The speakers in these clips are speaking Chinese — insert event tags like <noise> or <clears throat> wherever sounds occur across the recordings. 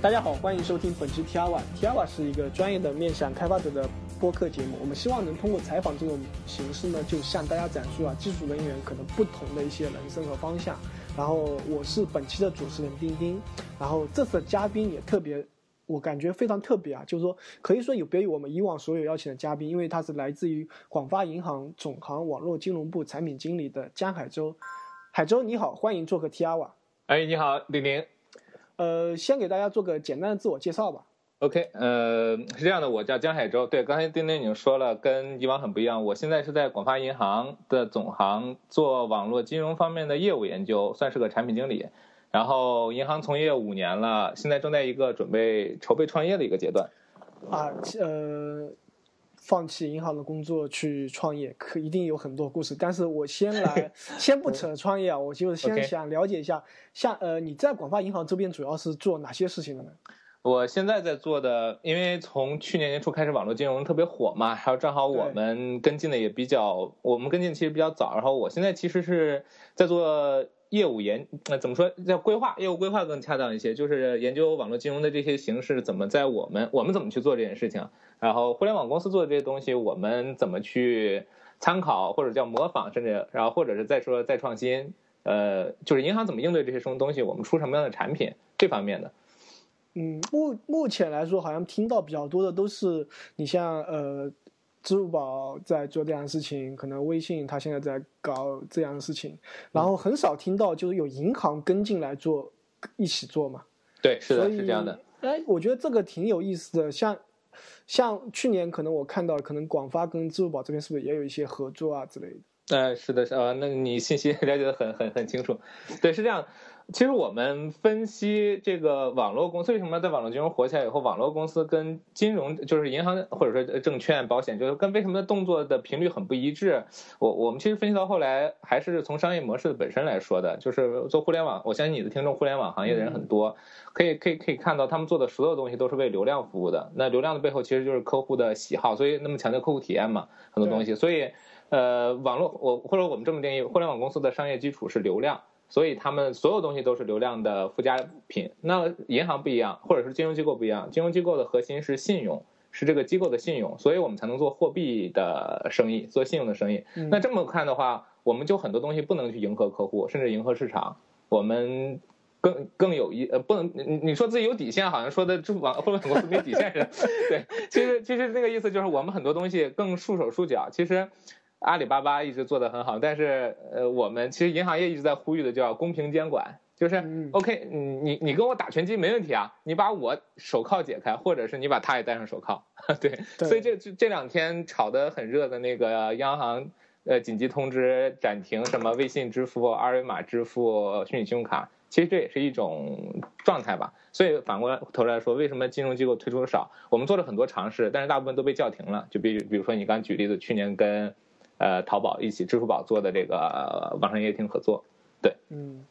大家好，欢迎收听本期 Tiawa。Tiawa 是一个专业的面向开发者的播客节目。我们希望能通过采访这种形式呢，就向大家展述啊技术人员可能不同的一些人生和方向。然后我是本期的主持人丁丁，然后这次的嘉宾也特别，我感觉非常特别啊，就是说可以说有别于我们以往所有邀请的嘉宾，因为他是来自于广发银行总行网络金融部产品经理的江海洲。海洲你好，欢迎做客 Tiawa。哎，你好，丁丁。呃，先给大家做个简单的自我介绍吧。OK，呃，是这样的，我叫江海洲。对，刚才丁丁已经说了，跟以往很不一样。我现在是在广发银行的总行做网络金融方面的业务研究，算是个产品经理。然后银行从业五年了，现在正在一个准备筹备创业的一个阶段。啊，呃。放弃银行的工作去创业，可一定有很多故事。但是我先 <laughs> 来，先不扯创业啊，我就是先想了解一下，像呃，你在广发银行这边主要是做哪些事情的呢？我现在在做的，因为从去年年初开始，网络金融特别火嘛，还有正好我们跟进的也比较，我们跟进其实比较早。然后我现在其实是在做。业务研那怎么说叫规划？业务规划更恰当一些，就是研究网络金融的这些形式怎么在我们我们怎么去做这件事情，然后互联网公司做的这些东西我们怎么去参考或者叫模仿，甚至然后或者是再说再创新，呃，就是银行怎么应对这些什么东西，我们出什么样的产品这方面的。嗯，目目前来说，好像听到比较多的都是你像呃。支付宝在做这样的事情，可能微信它现在在搞这样的事情，然后很少听到就是有银行跟进来做，一起做嘛。对，是的，是这样的。哎，我觉得这个挺有意思的。像像去年可能我看到，可能广发跟支付宝这边是不是也有一些合作啊之类的？哎，是的，是啊，那你信息 <laughs> 了解的很很很清楚。对，是这样。其实我们分析这个网络公司为什么在网络金融火起来以后，网络公司跟金融就是银行或者说证券、保险，就是跟为什么动作的频率很不一致。我我们其实分析到后来，还是从商业模式的本身来说的，就是做互联网。我相信你的听众互联网行业的人很多，可以可以可以看到他们做的所有东西都是为流量服务的。那流量的背后其实就是客户的喜好，所以那么强调客户体验嘛，很多东西。所以，呃，网络我或者我们这么定义，互联网公司的商业基础是流量。所以他们所有东西都是流量的附加品。那银行不一样，或者是金融机构不一样，金融机构的核心是信用，是这个机构的信用，所以我们才能做货币的生意，做信用的生意。那这么看的话，我们就很多东西不能去迎合客户，甚至迎合市场。我们更更有一呃，不能你你说自己有底线，好像说的支付宝或者公司没底线似的。对，其实其实那个意思就是我们很多东西更束手束脚。其实。阿里巴巴一直做得很好，但是呃，我们其实银行业一直在呼吁的叫公平监管，就是 OK，你你你跟我打拳击没问题啊，你把我手铐解开，或者是你把他也戴上手铐，<laughs> 对，所以这这两天炒得很热的那个央行呃紧急通知暂停什么微信支付、二维码支付、虚拟信用卡，其实这也是一种状态吧。所以反过头来说，为什么金融机构推出的少？我们做了很多尝试，但是大部分都被叫停了。就比比如说你刚举例子，去年跟呃，淘宝一起支付宝做的这个网上营业厅合作，对，嗯，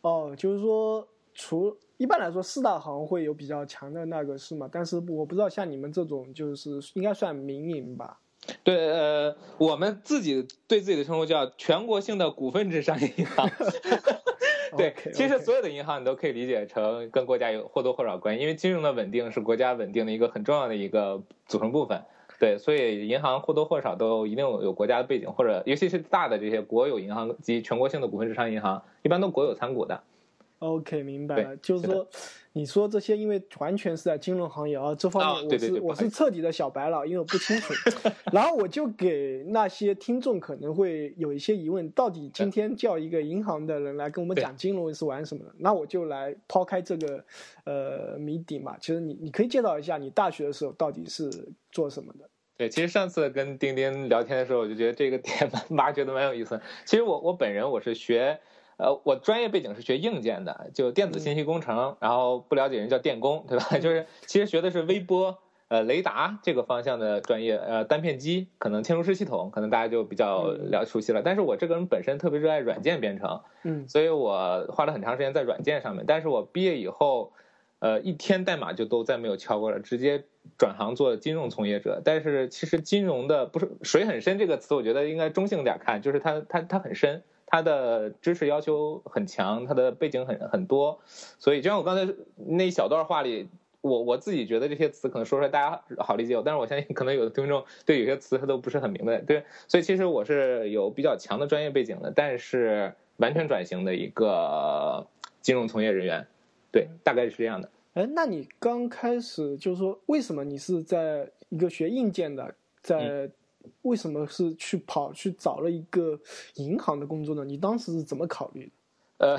哦，就是说，除一般来说四大行会有比较强的那个是吗？但是我不知道像你们这种就是应该算民营吧？对，呃，我们自己对自己的称呼叫全国性的股份制商业银行。<laughs> 对，其实所有的银行你都可以理解成跟国家有或多或少关系，因为金融的稳定是国家稳定的一个很重要的一个组成部分。对，所以银行或多或少都一定有国家的背景，或者尤其是大的这些国有银行及全国性的股份制商业银行，一般都国有参股的。OK，明白了，就是说。你说这些，因为完全是在金融行业啊，这方面我是我是彻底的小白了，因为我不清楚。然后我就给那些听众可能会有一些疑问，到底今天叫一个银行的人来跟我们讲金融是玩什么的？那我就来抛开这个呃谜底嘛。其实你你可以介绍一下你大学的时候到底是做什么的？对，其实上次跟丁丁聊天的时候，我就觉得这个点挖掘的蛮有意思。其实我我本人我是学。呃，我专业背景是学硬件的，就电子信息工程，然后不了解人叫电工，对吧？<laughs> 就是其实学的是微波、呃雷达这个方向的专业，呃单片机，可能嵌入式系统，可能大家就比较了熟悉了。但是我这个人本身特别热爱软件编程，嗯，所以我花了很长时间在软件上面。但是我毕业以后，呃一天代码就都再没有敲过了，直接转行做金融从业者。但是其实金融的不是水很深这个词，我觉得应该中性点看，就是它它它很深。它的知识要求很强，它的背景很很多，所以就像我刚才那一小段话里，我我自己觉得这些词可能说出来大家好理解，但是我相信可能有的听众对有些词他都不是很明白。对，所以其实我是有比较强的专业背景的，但是完全转型的一个金融从业人员，对，大概是这样的。哎，那你刚开始就是说，为什么你是在一个学硬件的，在为什么是去跑去找了一个银行的工作呢？你当时是怎么考虑的？呃，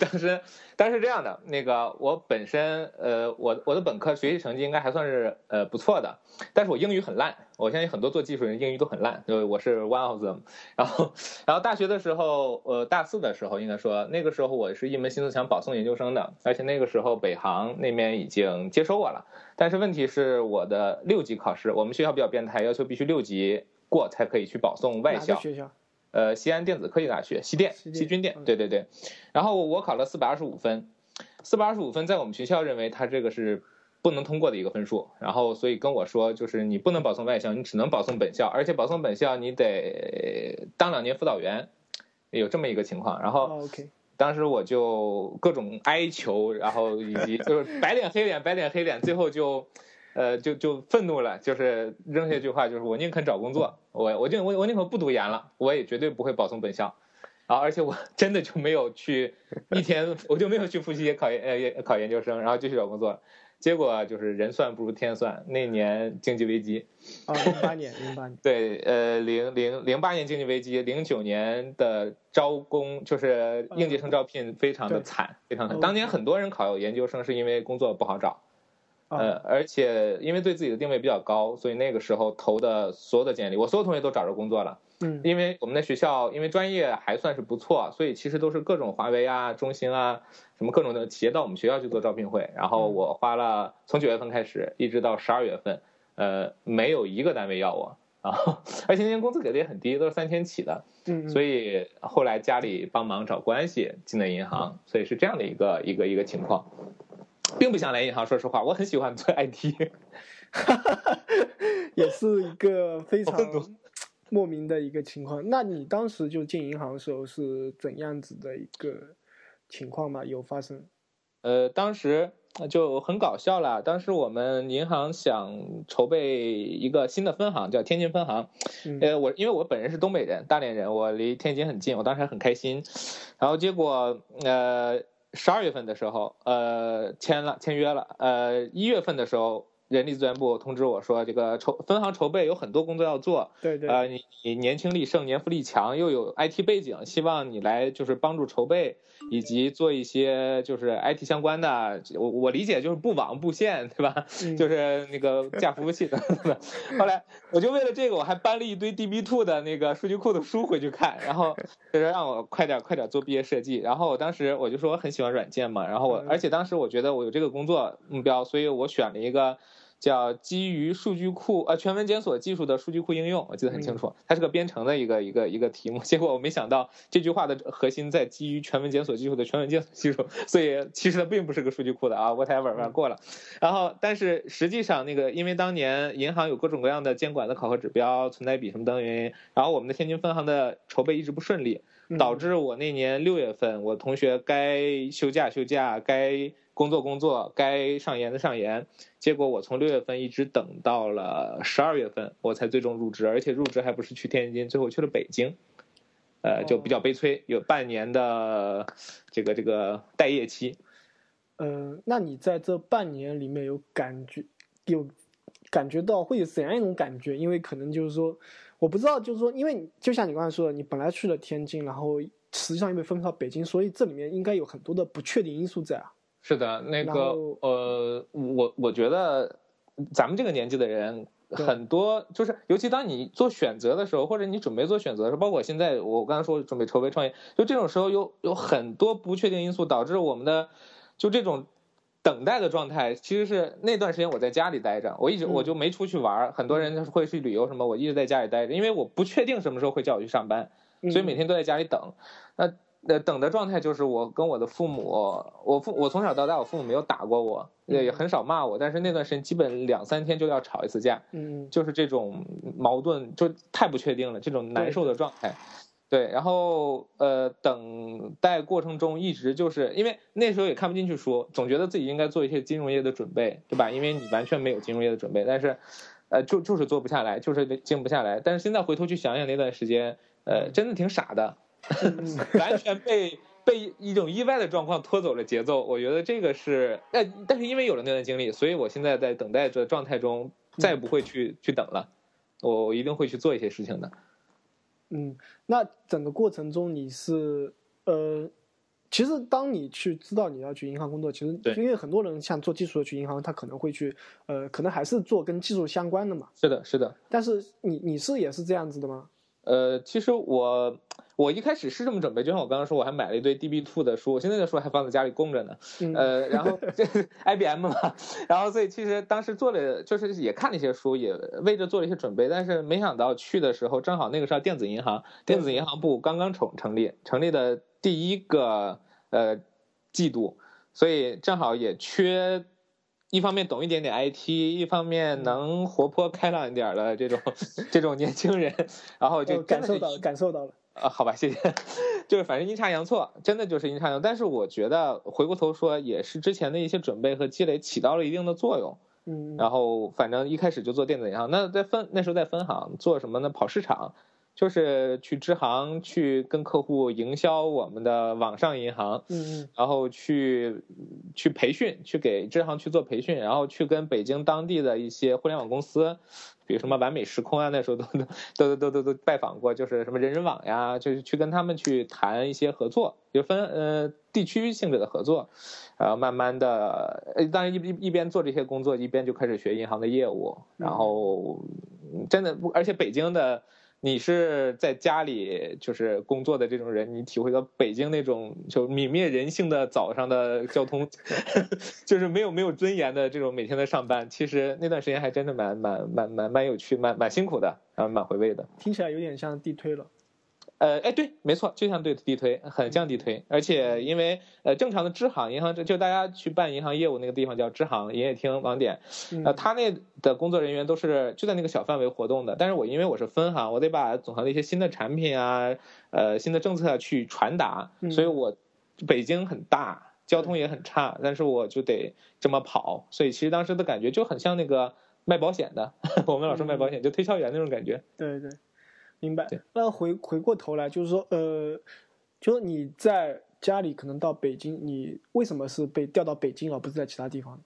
当时，当时是这样的，那个我本身，呃，我我的本科学习成绩应该还算是呃不错的，但是我英语很烂，我相信很多做技术人英语都很烂，就我是 one of them。然后，然后大学的时候，呃，大四的时候应该说，那个时候我是一门心思想保送研究生的，而且那个时候北航那边已经接收我了，但是问题是我的六级考试，我们学校比较变态，要求必须六级过才可以去保送外校。学校？呃，西安电子科技大学，西电，西军电，对对对。然后我考了四百二十五分，四百二十五分在我们学校认为他这个是不能通过的一个分数，然后所以跟我说，就是你不能保送外校，你只能保送本校，而且保送本校你得当两年辅导员，有这么一个情况。然后，当时我就各种哀求，然后以及就是白脸黑脸，白脸黑脸，最后就。呃，就就愤怒了，就是扔下一句话，就是我宁肯找工作，我我就我我宁可不读研了，我也绝对不会保送本校，啊，而且我 <laughs> 真的就没有去一天，我就没有去复习考研呃考研究生，然后继续找工作，结果就是人算不如天算，那年经济危机，啊，零八年零八年，对，呃零零零八年经济危机，零九年的招工就是应届生招聘非常的惨，非常惨，当年很多人考研究生是因为工作不好找。呃，而且因为对自己的定位比较高，所以那个时候投的所有的简历，我所有同学都找着工作了。嗯，因为我们的学校，因为专业还算是不错，所以其实都是各种华为啊、中兴啊，什么各种的企业到我们学校去做招聘会。然后我花了从九月份开始，一直到十二月份，呃，没有一个单位要我啊，而且那年工资给的也很低，都是三千起的。嗯，所以后来家里帮忙找关系进了银行，所以是这样的一个一个一个情况。并不想来银行，说实话，我很喜欢做 IT，<laughs> 也是一个非常 <laughs> 莫名的一个情况。那你当时就进银行的时候是怎样子的一个情况吗？有发生？呃，当时就很搞笑了。当时我们银行想筹备一个新的分行，叫天津分行。呃，我因为我本人是东北人，大连人，我离天津很近，我当时还很开心。然后结果，呃。十二月份的时候，呃，签了签约了，呃，一月份的时候。人力资源部通知我说，这个筹分行筹备有很多工作要做。对对。呃，你你年轻力盛，年富力强，又有 IT 背景，希望你来就是帮助筹备，以及做一些就是 IT 相关的。我我理解就是布网布线，对吧？就是那个架服务器等等。<laughs> 后来我就为了这个，我还搬了一堆 DB2 的那个数据库的书回去看，然后就是让我快点快点做毕业设计。然后我当时我就说我很喜欢软件嘛，然后我而且当时我觉得我有这个工作目标，所以我选了一个。叫基于数据库呃全文检索技术的数据库应用，我记得很清楚，它是个编程的一个一个一个题目。<laughs> 结果我没想到这句话的核心在基于全文检索技术的全文检索技术，所以其实它并不是个数据库的啊，whatever，反正过了。然后，但是实际上那个，因为当年银行有各种各样的监管的考核指标、存在比什么等原因，然后我们的天津分行的筹备一直不顺利，导致我那年六月份，我同学该休假休假，该。工作工作，该上研的上研，结果我从六月份一直等到了十二月份，我才最终入职，而且入职还不是去天津，最后去了北京，呃，就比较悲催，有半年的这个这个待业期。呃，那你在这半年里面有感觉，有感觉到会有怎样一种感觉？因为可能就是说，我不知道，就是说，因为就像你刚才说的，你本来去了天津，然后实际上又被分配到北京，所以这里面应该有很多的不确定因素在啊。是的，那个呃，我我觉得咱们这个年纪的人很多，就是尤其当你做选择的时候，或者你准备做选择的时候，包括现在我刚才说准备筹备创业，就这种时候有有很多不确定因素导致我们的就这种等待的状态。其实是那段时间我在家里待着，我一直我就没出去玩。很多人会去旅游什么，我一直在家里待着，因为我不确定什么时候会叫我去上班，所以每天都在家里等。那。呃，等的状态就是我跟我的父母，我父我从小到大，我父母没有打过我，也也很少骂我，但是那段时间基本两三天就要吵一次架，嗯，就是这种矛盾就太不确定了，这种难受的状态。对，然后呃，等待过程中一直就是因为那时候也看不进去书，总觉得自己应该做一些金融业的准备，对吧？因为你完全没有金融业的准备，但是，呃，就就是做不下来，就是静不下来。但是现在回头去想想那段时间，呃，真的挺傻的，<laughs> 完全被被一种意外的状况拖走了节奏。我觉得这个是，呃，但是因为有了那段经历，所以我现在在等待着状态中，再也不会去去等了，我我一定会去做一些事情的。嗯，那整个过程中你是呃，其实当你去知道你要去银行工作，其实因为很多人像做技术的去银行，他可能会去呃，可能还是做跟技术相关的嘛。是的，是的。但是你你是也是这样子的吗？呃，其实我我一开始是这么准备，就像我刚刚说，我还买了一堆 DB Two 的书，我现在的书还放在家里供着呢。呃，然后这 IBM 嘛，然后所以其实当时做了，就是也看了一些书，也为着做了一些准备，但是没想到去的时候正好那个时候电子银行，电子银行部刚刚成成立，成立的第一个呃季度，所以正好也缺。一方面懂一点点 IT，一方面能活泼开朗一点的这种 <laughs> 这种年轻人，然后就感受到感受到了啊，好吧，谢谢。<laughs> 就是反正阴差阳错，真的就是阴差阳。但是我觉得回过头说，也是之前的一些准备和积累起到了一定的作用。嗯。然后反正一开始就做电子银行，那在分那时候在分行做什么呢？跑市场。就是去支行去跟客户营销我们的网上银行，嗯嗯，然后去去培训，去给支行去做培训，然后去跟北京当地的一些互联网公司，比如什么完美时空啊，那时候都都都都都都拜访过，就是什么人人网呀，就是去跟他们去谈一些合作，就分呃地区性质的合作，然后慢慢的，当然一一一边做这些工作，一边就开始学银行的业务，然后真的，而且北京的。你是在家里就是工作的这种人，你体会到北京那种就泯灭人性的早上的交通，<laughs> 就是没有没有尊严的这种每天的上班，其实那段时间还真的蛮蛮蛮蛮蛮有趣，蛮蛮辛苦的，然后蛮回味的。听起来有点像地推了。呃，哎，对，没错，就像对地推，很像地推，而且因为呃，正常的支行银行，就大家去办银行业务那个地方叫支行营业厅网点，呃，他那的工作人员都是就在那个小范围活动的，但是我因为我是分行，我得把总行的一些新的产品啊，呃，新的政策去传达，所以我北京很大，交通也很差，但是我就得这么跑，所以其实当时的感觉就很像那个卖保险的，<laughs> 我们老说卖保险就推销员那种感觉，对对。明白。那回回过头来，就是说，呃，就是你在家里可能到北京，你为什么是被调到北京而不是在其他地方？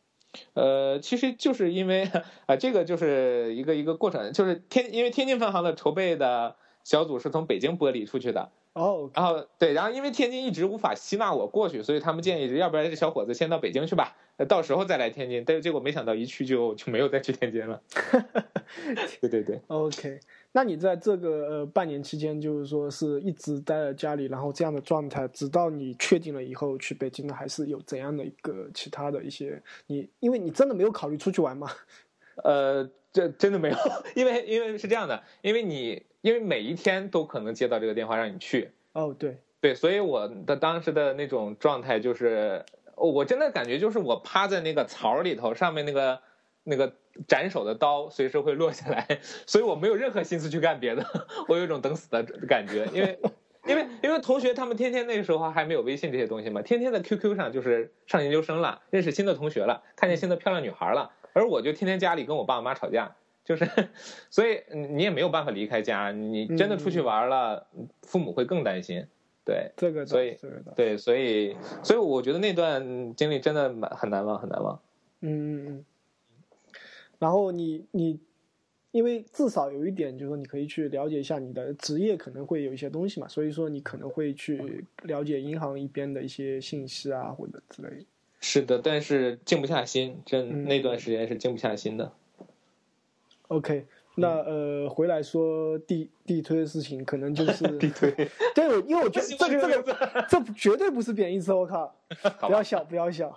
呃，其实就是因为啊，这个就是一个一个过程，就是天，因为天津分行的筹备的小组是从北京剥离出去的。哦。然后对，然后因为天津一直无法吸纳我过去，所以他们建议，要不然这小伙子先到北京去吧，到时候再来天津。但是结果没想到一去就就没有再去天津了。<laughs> 对对对。OK。那你在这个呃半年期间，就是说是一直待在家里，然后这样的状态，直到你确定了以后去北京的，还是有怎样的一个其他的一些你？因为你真的没有考虑出去玩吗？<laughs> 呃，这真的没有，<laughs> 因为因为是这样的，因为你因为每一天都可能接到这个电话让你去。哦，对对，所以我的当时的那种状态就是，我真的感觉就是我趴在那个槽里头，上面那个那个。斩首的刀随时会落下来，所以我没有任何心思去干别的，我有一种等死的感觉，因为，因为，因为同学他们天天那个时候还没有微信这些东西嘛，天天在 QQ 上就是上研究生了，认识新的同学了，看见新的漂亮女孩了，而我就天天家里跟我爸我妈吵架，就是，所以你也没有办法离开家，你真的出去玩了，父母会更担心，对，这个，所以，对，所以，所以我觉得那段经历真的蛮很难忘，很难忘，嗯嗯嗯。然后你你，因为至少有一点，就是说你可以去了解一下你的职业可能会有一些东西嘛，所以说你可能会去了解银行一边的一些信息啊，或者之类。是的，但是静不下心，真那段时间是静不下心的。OK，那呃，回来说地地推的事情，可能就是 <laughs> 地推。对，因为我觉得这个这个这绝对不是贬义词，我靠，不要笑，不要笑。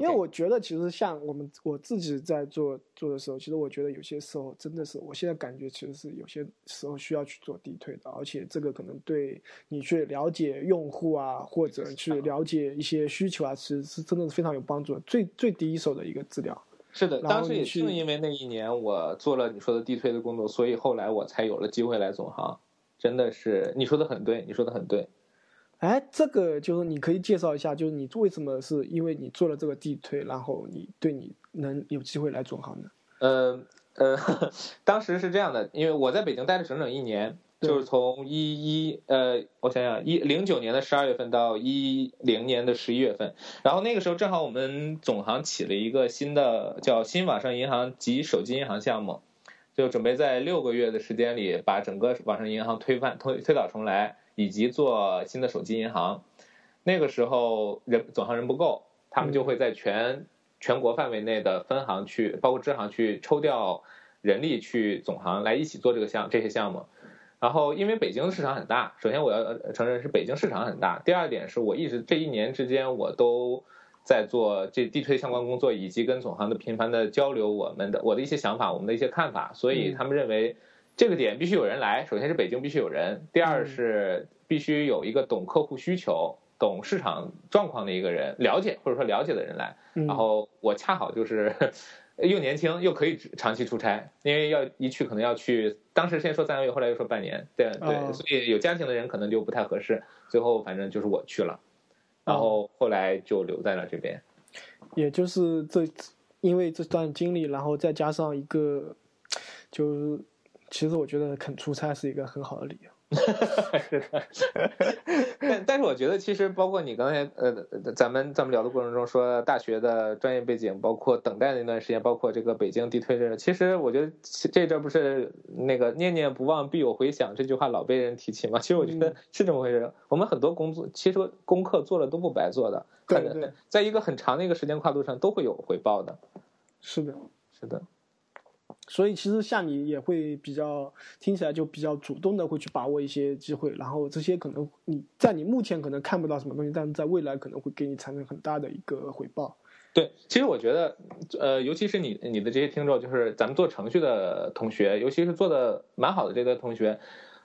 因为我觉得，其实像我们我自己在做做的时候，其实我觉得有些时候真的是，我现在感觉其实是有些时候需要去做地推的，而且这个可能对你去了解用户啊，或者去了解一些需求啊，其实是真的是非常有帮助的，最最第一手的一个资料。是的，当时也是因为那一年我做了你说的地推的工作，所以后来我才有了机会来总行。真的是你说的很对，你说的很对。哎，这个就是你可以介绍一下，就是你为什么是因为你做了这个地推，然后你对你能有机会来总行呢？呃呃，<laughs> 当时是这样的，因为我在北京待了整整一年，就是从一一呃，我想想，一零九年的十二月份到一零年的十一月份，然后那个时候正好我们总行起了一个新的叫新网上银行及手机银行项目，就准备在六个月的时间里把整个网上银行推翻推推倒重来。以及做新的手机银行，那个时候人总行人不够，他们就会在全全国范围内的分行去，包括支行去抽调人力去总行来一起做这个项这些项目。然后因为北京市场很大，首先我要承认是北京市场很大。第二点是我一直这一年之间我都在做这地推相关工作，以及跟总行的频繁的交流，我们的我的一些想法，我们的一些看法，所以他们认为。这个点必须有人来，首先是北京必须有人，第二是必须有一个懂客户需求、懂市场状况的一个人，了解或者说了解的人来。然后我恰好就是又年轻又可以长期出差，因为要一去可能要去，当时先说三个月，后来又说半年，对对，所以有家庭的人可能就不太合适。最后反正就是我去了，然后后来就留在了这边。也就是这，因为这段经历，然后再加上一个，就是。其实我觉得肯出差是一个很好的理由。<laughs> 是的，但但是我觉得其实包括你刚才呃，咱们咱们聊的过程中说大学的专业背景，包括等待那段时间，包括这个北京地推这，其实我觉得这这不是那个念念不忘必有回响这句话老被人提起吗？其实我觉得是这么回事。我们很多工作其实功课做了都不白做的，对对，在一个很长的一个时间跨度上都会有回报的。是的，是的。所以其实像你也会比较听起来就比较主动的会去把握一些机会，然后这些可能你在你目前可能看不到什么东西，但是在未来可能会给你产生很大的一个回报。对，其实我觉得，呃，尤其是你你的这些听众，就是咱们做程序的同学，尤其是做的蛮好的这个同学，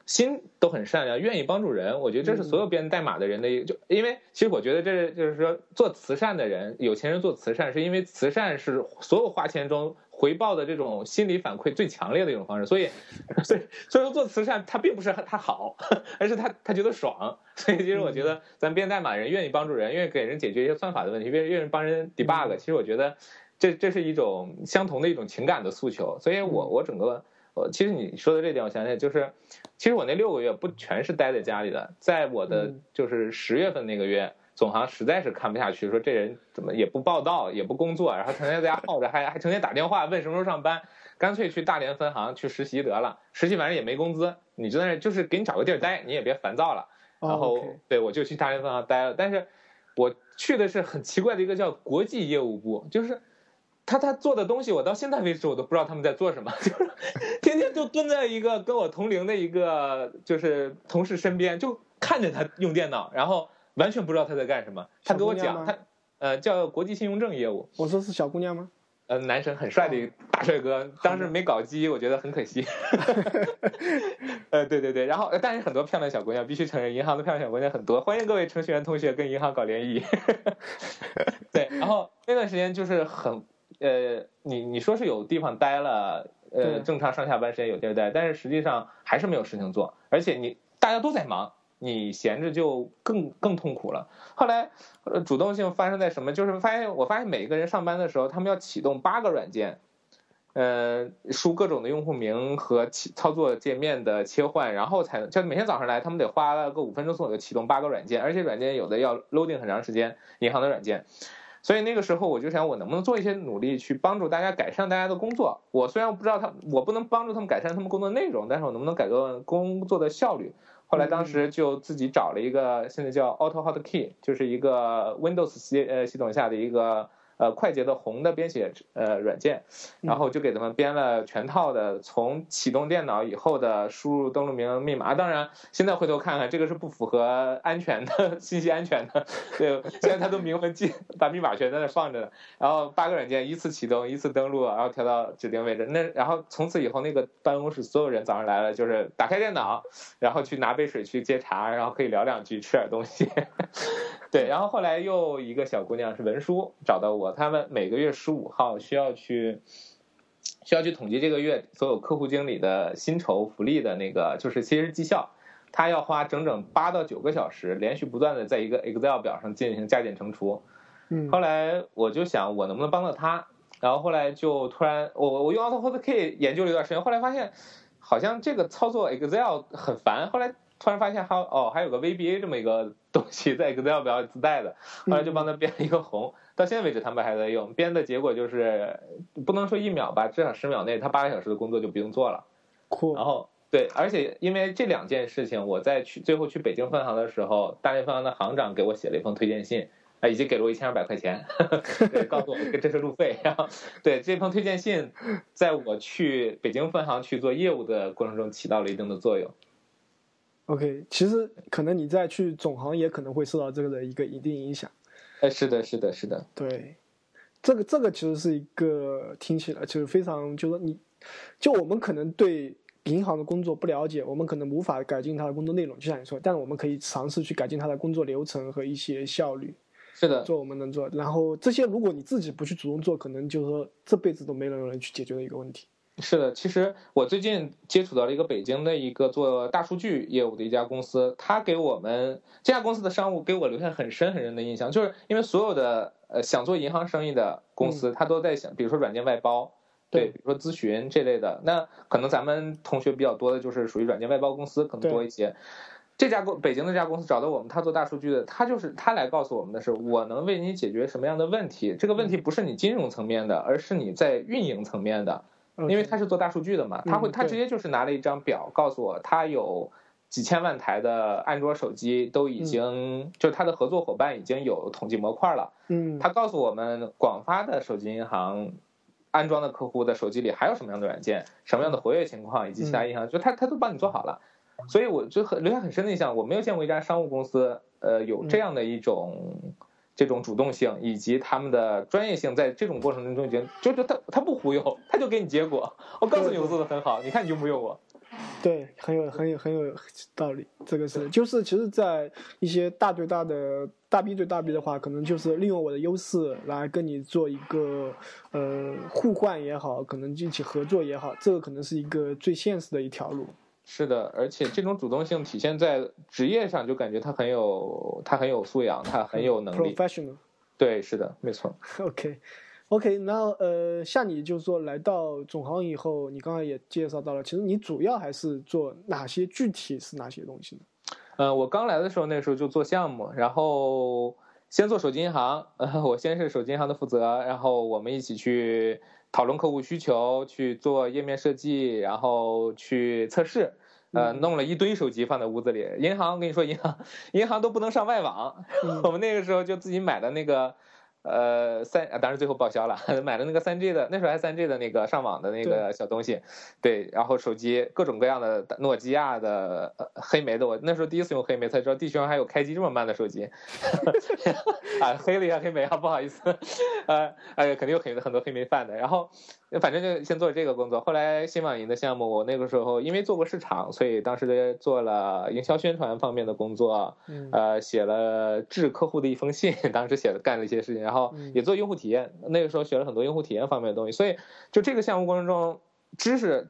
心都很善良，愿意帮助人。我觉得这是所有编代码的人的一个，就因为其实我觉得这就是说做慈善的人，有钱人做慈善，是因为慈善是所有花钱中。回报的这种心理反馈最强烈的一种方式，所以，<laughs> 所以，所以说做慈善，他并不是他好，<laughs> 而是他他觉得爽。<laughs> 所以其实我觉得，咱编代码人愿意帮助人，愿意给人解决一些算法的问题，愿愿意帮人 debug。其实我觉得，这这是一种相同的一种情感的诉求。所以我我整个，我其实你说的这点，我想想就是，其实我那六个月不全是待在家里的，在我的就是十月份那个月。总行实在是看不下去，说这人怎么也不报道，也不工作，然后成天在家耗着，还还成天打电话问什么时候上班，干脆去大连分行去实习得了。实习反正也没工资，你就在那就是给你找个地儿待，你也别烦躁了。然后对我就去大连分行待了，但是我去的是很奇怪的一个叫国际业务部，就是他他做的东西，我到现在为止我都不知道他们在做什么，<laughs> 就是天天就蹲在一个跟我同龄的一个就是同事身边，就看着他用电脑，然后。完全不知道他在干什么。他给我讲，他呃叫国际信用证业务。我说是小姑娘吗？呃，男神很帅的大帅哥，<laughs> 当时没搞基，我觉得很可惜。<laughs> 呃，对对对，然后但是很多漂亮小姑娘，必须承认，银行的漂亮小姑娘很多。欢迎各位程序员同学跟银行搞联谊。对，然后那段时间就是很呃，你你说是有地方待了，呃，正常上下班时间有地儿待，但是实际上还是没有事情做，而且你大家都在忙。你闲着就更更痛苦了。后来，呃，主动性发生在什么？就是发现，我发现每一个人上班的时候，他们要启动八个软件，呃，输各种的用户名和启操作界面的切换，然后才能，就每天早上来，他们得花了个五分钟左右启动八个软件，而且软件有的要 loading 很长时间，银行的软件。所以那个时候我就想，我能不能做一些努力去帮助大家改善大家的工作？我虽然不知道他，我不能帮助他们改善他们工作内容，但是我能不能改革工作的效率？后来当时就自己找了一个，现在叫 Auto Hotkey，就是一个 Windows 系呃系统下的一个。呃，快捷的红的编写呃软件，然后就给他们编了全套的从启动电脑以后的输入登录名密码。当然，现在回头看看，这个是不符合安全的 <laughs> 信息安全的。对，现在他都明文记，把密码全在那放着呢。然后八个软件依次启动，依次登录，然后调到指定位置。那然后从此以后，那个办公室所有人早上来了，就是打开电脑，然后去拿杯水去接茶，然后可以聊两句，吃点东西。<laughs> 对，然后后来又一个小姑娘是文书找到我，他们每个月十五号需要去，需要去统计这个月所有客户经理的薪酬福利的那个，就是其实绩效，他要花整整八到九个小时，连续不断的在一个 Excel 表上进行加减乘除。嗯，后来我就想，我能不能帮到他？然后后来就突然，我我用 AutoCAD 研究了一段时间，后来发现好像这个操作 Excel 很烦。后来突然发现还有哦，还有个 VBA 这么一个东西在 Excel 表里自带的，后来就帮他编了一个红。到现在为止，他们还在用。编的结果就是不能说一秒吧，至少十秒内，他八个小时的工作就不用做了。酷。然后对，而且因为这两件事情，我在去最后去北京分行的时候，大连分行的行长给我写了一封推荐信。啊，已经给了我一千二百块钱，<laughs> 对，告诉我这是路费。然后，<laughs> 对这封推荐信，在我去北京分行去做业务的过程中起到了一定的作用。OK，其实可能你再去总行也可能会受到这个的一个一定影响。哎，是的，是的，是的。对，这个这个其实是一个听起来就是非常，就是说你，就我们可能对银行的工作不了解，我们可能无法改进他的工作内容，就像你说，但是我们可以尝试去改进他的工作流程和一些效率。是的，做我们能做，然后这些如果你自己不去主动做，可能就是说这辈子都没有人去解决的一个问题。是的，其实我最近接触到了一个北京的一个做大数据业务的一家公司，他给我们这家公司的商务给我留下很深很深的印象，就是因为所有的呃想做银行生意的公司，他都在想，比如说软件外包，对，比如说咨询这类的，那可能咱们同学比较多的就是属于软件外包公司可能多一些。这家公北京的这家公司找到我们，他做大数据的，他就是他来告诉我们的是，我能为你解决什么样的问题。这个问题不是你金融层面的，而是你在运营层面的，因为他是做大数据的嘛，他会他直接就是拿了一张表告诉我，他有几千万台的安卓手机都已经，就是他的合作伙伴已经有统计模块了。嗯，他告诉我们，广发的手机银行安装的客户的手机里还有什么样的软件，什么样的活跃情况，以及其他银行，就他他都帮你做好了。所以我就很留下很深的印象，我没有见过一家商务公司，呃，有这样的一种这种主动性以及他们的专业性，在这种过程中已经就就他他不忽悠，他就给你结果。我告诉你我做的很好，你看你用不用我？对，很有很有很有道理。这个是就是其实，在一些大对大的大 B 对大 B 的话，可能就是利用我的优势来跟你做一个呃互换也好，可能一起合作也好，这个可能是一个最现实的一条路。是的，而且这种主动性体现在职业上，就感觉他很有他很有素养，他很有能力。Professional。对，是的，没错。<laughs> OK，OK，那呃，像你就是说来到总行以后，你刚才也介绍到了，其实你主要还是做哪些？具体是哪些东西呢？呃，我刚来的时候，那时候就做项目，然后先做手机银行，呃我先是手机银行的负责，然后我们一起去。讨论客户需求，去做页面设计，然后去测试，呃，弄了一堆手机放在屋子里。银行，我跟你说，银行，<laughs> 银行都不能上外网，<laughs> 我们那个时候就自己买的那个。呃，三当然最后报销了，<laughs> 买了那个三 G 的，那时候还三 G 的那个上网的那个小东西，对，然后手机各种各样的诺基亚的、黑莓的，我那时候第一次用黑莓才知道地球上还有开机这么慢的手机，<laughs> 啊，黑了一下黑莓啊，不好意思，<laughs> 呃，哎，肯定有很很多黑莓饭的，然后反正就先做这个工作，后来新网银的项目，我那个时候因为做过市场，所以当时做了营销宣传方面的工作，呃，写了致客户的一封信，当时写的干了一些事情。然后也做用户体验，那个时候学了很多用户体验方面的东西，所以就这个项目过程中，知识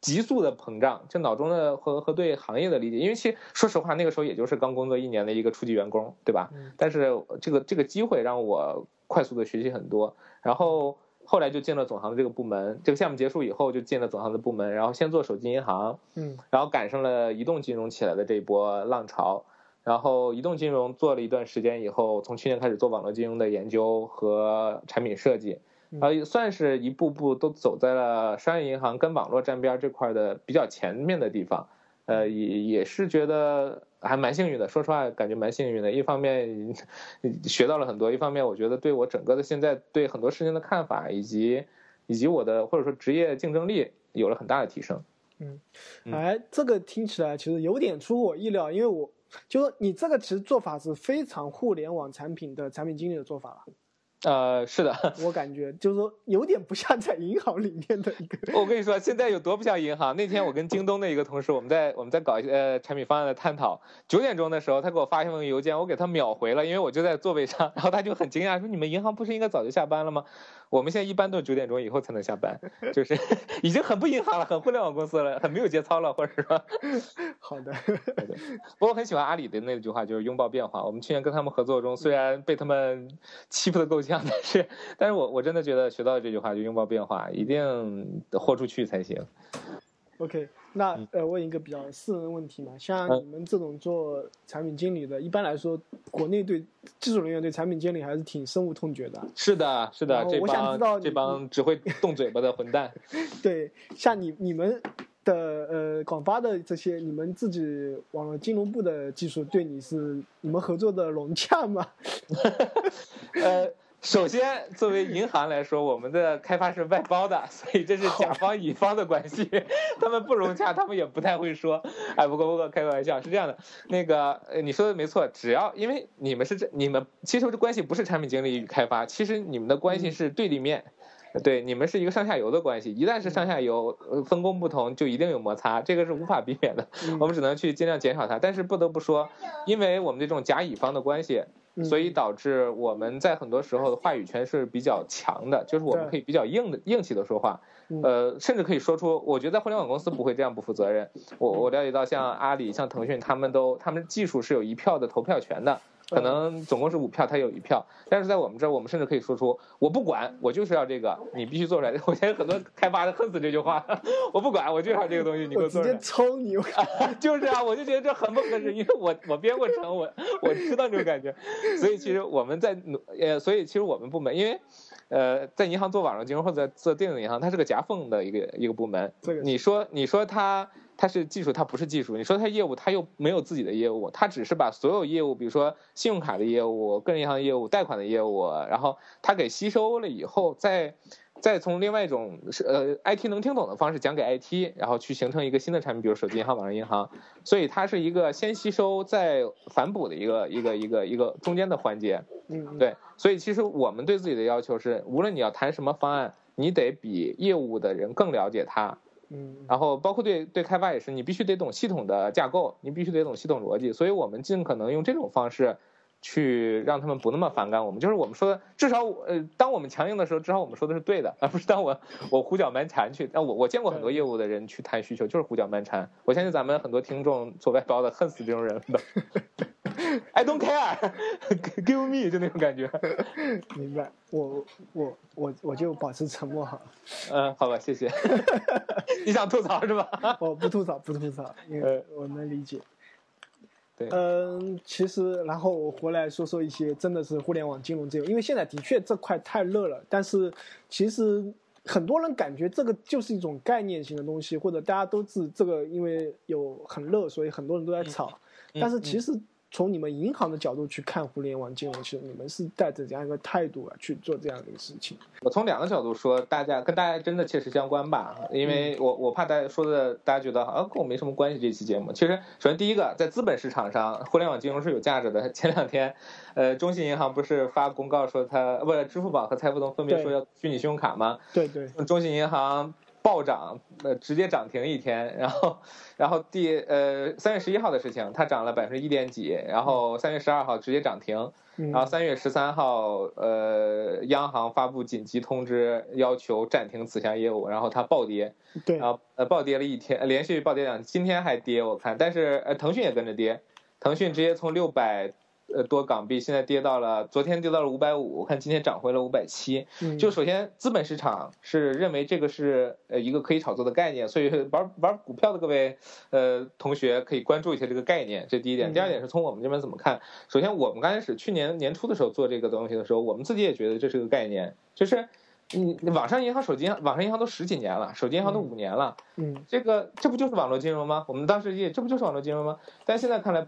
急速的膨胀，就脑中的和和对行业的理解，因为其实说实话，那个时候也就是刚工作一年的一个初级员工，对吧？但是这个这个机会让我快速的学习很多，然后后来就进了总行的这个部门，这个项目结束以后就进了总行的部门，然后先做手机银行，嗯，然后赶上了移动金融起来的这一波浪潮。然后移动金融做了一段时间以后，从去年开始做网络金融的研究和产品设计，呃，算是一步步都走在了商业银行跟网络沾边这块的比较前面的地方，呃，也也是觉得还蛮幸运的。说实话，感觉蛮幸运的。一方面 <laughs> 学到了很多，一方面我觉得对我整个的现在对很多事情的看法，以及以及我的或者说职业竞争力有了很大的提升。嗯，哎，这个听起来其实有点出乎我意料，因为我。就说你这个其实做法是非常互联网产品的产品经理的做法了。呃，是的，<laughs> 我感觉就是说有点不像在银行里面的一个。我跟你说，现在有多不像银行？那天我跟京东的一个同事，我们在我们在搞一些呃产品方案的探讨。九点钟的时候，他给我发一封邮件，我给他秒回了，因为我就在座位上。然后他就很惊讶，说：“你们银行不是应该早就下班了吗？我们现在一般都是九点钟以后才能下班，就是 <laughs> 已经很不银行了，很互联网公司了，很没有节操了，或者说。<laughs> 好的。不过我很喜欢阿里的那句话，就是拥抱变化。我们去年跟他们合作中，虽然被他们欺负的够呛，但是。但是我我真的觉得学到这句话就拥抱变化，一定豁出去才行。OK，那呃问一个比较私人的问题嘛，像你们这种做产品经理的，一般来说，国内对技术人员对产品经理还是挺深恶痛绝的。是的，是的，这帮这帮只会动嘴巴的混蛋。<laughs> 对，像你你们的呃广发的这些，你们自己网络金融部的技术对你是你们合作的融洽吗？<laughs> 呃。首先，作为银行来说，我们的开发是外包的，所以这是 <laughs> 甲方乙方的关系，<laughs> 他们不融洽，他们也不太会说。哎，不过不过开个玩笑，是这样的，那个你说的没错，只要因为你们是这，你们其实这关系不是产品经理与开发，其实你们的关系是对立面，对，你们是一个上下游的关系，一旦是上下游分工不同，就一定有摩擦，这个是无法避免的，我们只能去尽量减少它。但是不得不说，因为我们这种甲乙方的关系。所以导致我们在很多时候的话语权是比较强的，就是我们可以比较硬的硬气的说话，呃，甚至可以说出，我觉得在互联网公司不会这样不负责任。我我了解到像阿里、像腾讯，他们都他们技术是有一票的投票权的。可能总共是五票，他有一票，但是在我们这儿，我们甚至可以说出我不管，我就是要这个，你必须做出来。<laughs> 我现在很多开发的恨死这句话，我不管，我就要这个东西，你给我做出来。直接抽你，<laughs> 就是啊，我就觉得这很不合适，因为我我编过程，我我知道这种感觉，所以其实我们在努，呃，所以其实我们部门，因为，呃，在银行做网络金融或者做电子银行，它是个夹缝的一个一个部门。你说你说它。它是技术，它不是技术。你说它业务，它又没有自己的业务，它只是把所有业务，比如说信用卡的业务、个人银行业务、贷款的业务，然后它给吸收了以后，再再从另外一种是呃 IT 能听懂的方式讲给 IT，然后去形成一个新的产品，比如手机银行、网上银行。所以它是一个先吸收再反哺的一个一个一个一个中间的环节。嗯，对。所以其实我们对自己的要求是，无论你要谈什么方案，你得比业务的人更了解它。嗯，然后包括对对开发也是，你必须得懂系统的架构，你必须得懂系统逻辑，所以我们尽可能用这种方式，去让他们不那么反感我们。就是我们说的，至少呃，当我们强硬的时候，至少我们说的是对的，<laughs> 而不是当我我胡搅蛮缠去。但我我见过很多业务的人去谈需求，就是胡搅蛮缠。我相信咱们很多听众做外包的恨死这种人了。I don't care, <laughs> give me 就那种感觉。明白，我我我我就保持沉默好了。嗯，好吧，谢谢。<laughs> 你想吐槽是吧？我不吐槽，不吐槽，因为我能理解。对，嗯，其实然后我回来说说一些真的是互联网金融这个，因为现在的确这块太热了，但是其实很多人感觉这个就是一种概念型的东西，或者大家都是这个，因为有很热，所以很多人都在炒，但是其实。从你们银行的角度去看互联网金融，其实你们是带着这样一个态度啊去做这样的一个事情。我从两个角度说，大家跟大家真的切实相关吧？因为我我怕大家说的大家觉得啊跟我没什么关系。这期节目其实首先第一个，在资本市场上，互联网金融是有价值的。<laughs> 前两天，呃，中信银行不是发公告说它不，支付宝和财付通分别说要虚拟信用卡吗？对对。中信银行。暴涨，呃，直接涨停一天，然后，<laughs> 然后第呃三月十一号的事情，它涨了百分之一点几，然后三月十二号直接涨停，然后三月十三号，呃，央行发布紧急通知，要求暂停此项业务，然后它暴跌，对，然后呃暴跌了一天，连续暴跌两，今天还跌，我看，但是呃腾讯也跟着跌，腾讯直接从六百。呃，多港币现在跌到了，昨天跌到了五百五，我看今天涨回了五百七。就首先，资本市场是认为这个是呃一个可以炒作的概念，所以玩玩股票的各位呃同学可以关注一下这个概念，这第一点。第二点是从我们这边怎么看？首先，我们刚开始去年年初的时候做这个东西的时候，我们自己也觉得这是个概念，就是你网上银行、手机网上银行都十几年了，手机银行都五年了，嗯，这个这不就是网络金融吗？我们当时也这不就是网络金融吗？但现在看来。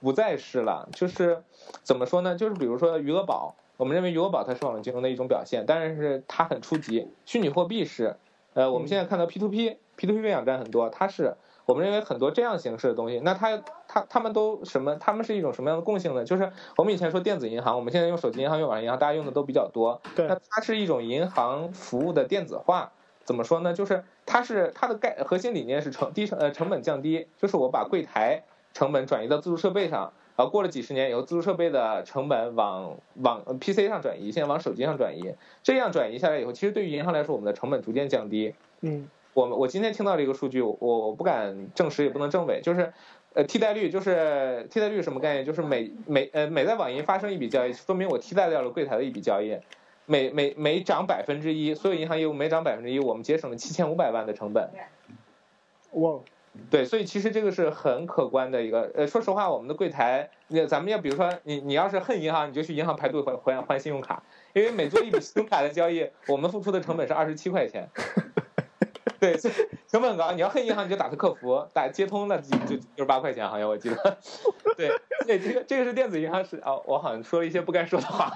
不再是了，就是怎么说呢？就是比如说余额宝，我们认为余额宝它是网络金融的一种表现，但是它很初级。虚拟货币是，呃，我们现在看到 P to P，P to P 网站很多，它是我们认为很多这样形式的东西，那它它它们都什么？它们是一种什么样的共性呢？就是我们以前说电子银行，我们现在用手机银行、用网上银行，大家用的都比较多。对，那它是一种银行服务的电子化。怎么说呢？就是它是它的概核心理念是成低成呃成本降低，就是我把柜台成本转移到自助设备上，然后过了几十年以后，自助设备的成本往往 PC 上转移，现在往手机上转移，这样转移下来以后，其实对于银行来说，我们的成本逐渐降低。嗯，我们我今天听到这个数据，我我不敢证实也不能证伪，就是呃替代率就是替代率什么概念？就是每每呃每在网银发生一笔交易，说明我替代掉了柜台的一笔交易。每每每涨百分之一，所有银行业务每涨百分之一，我们节省了七千五百万的成本。哇，对，所以其实这个是很可观的一个。呃，说实话，我们的柜台，那咱们要比如说，你你要是恨银行，你就去银行排队还还换信用卡，因为每做一笔信用卡的交易，我们付出的成本是二十七块钱。对，成本高。你要恨银行，你就打他客服，打接通那就就就是八块钱，好像我记得。<laughs> 对，对，这个这个是电子银行时哦，我好像说了一些不该说的话。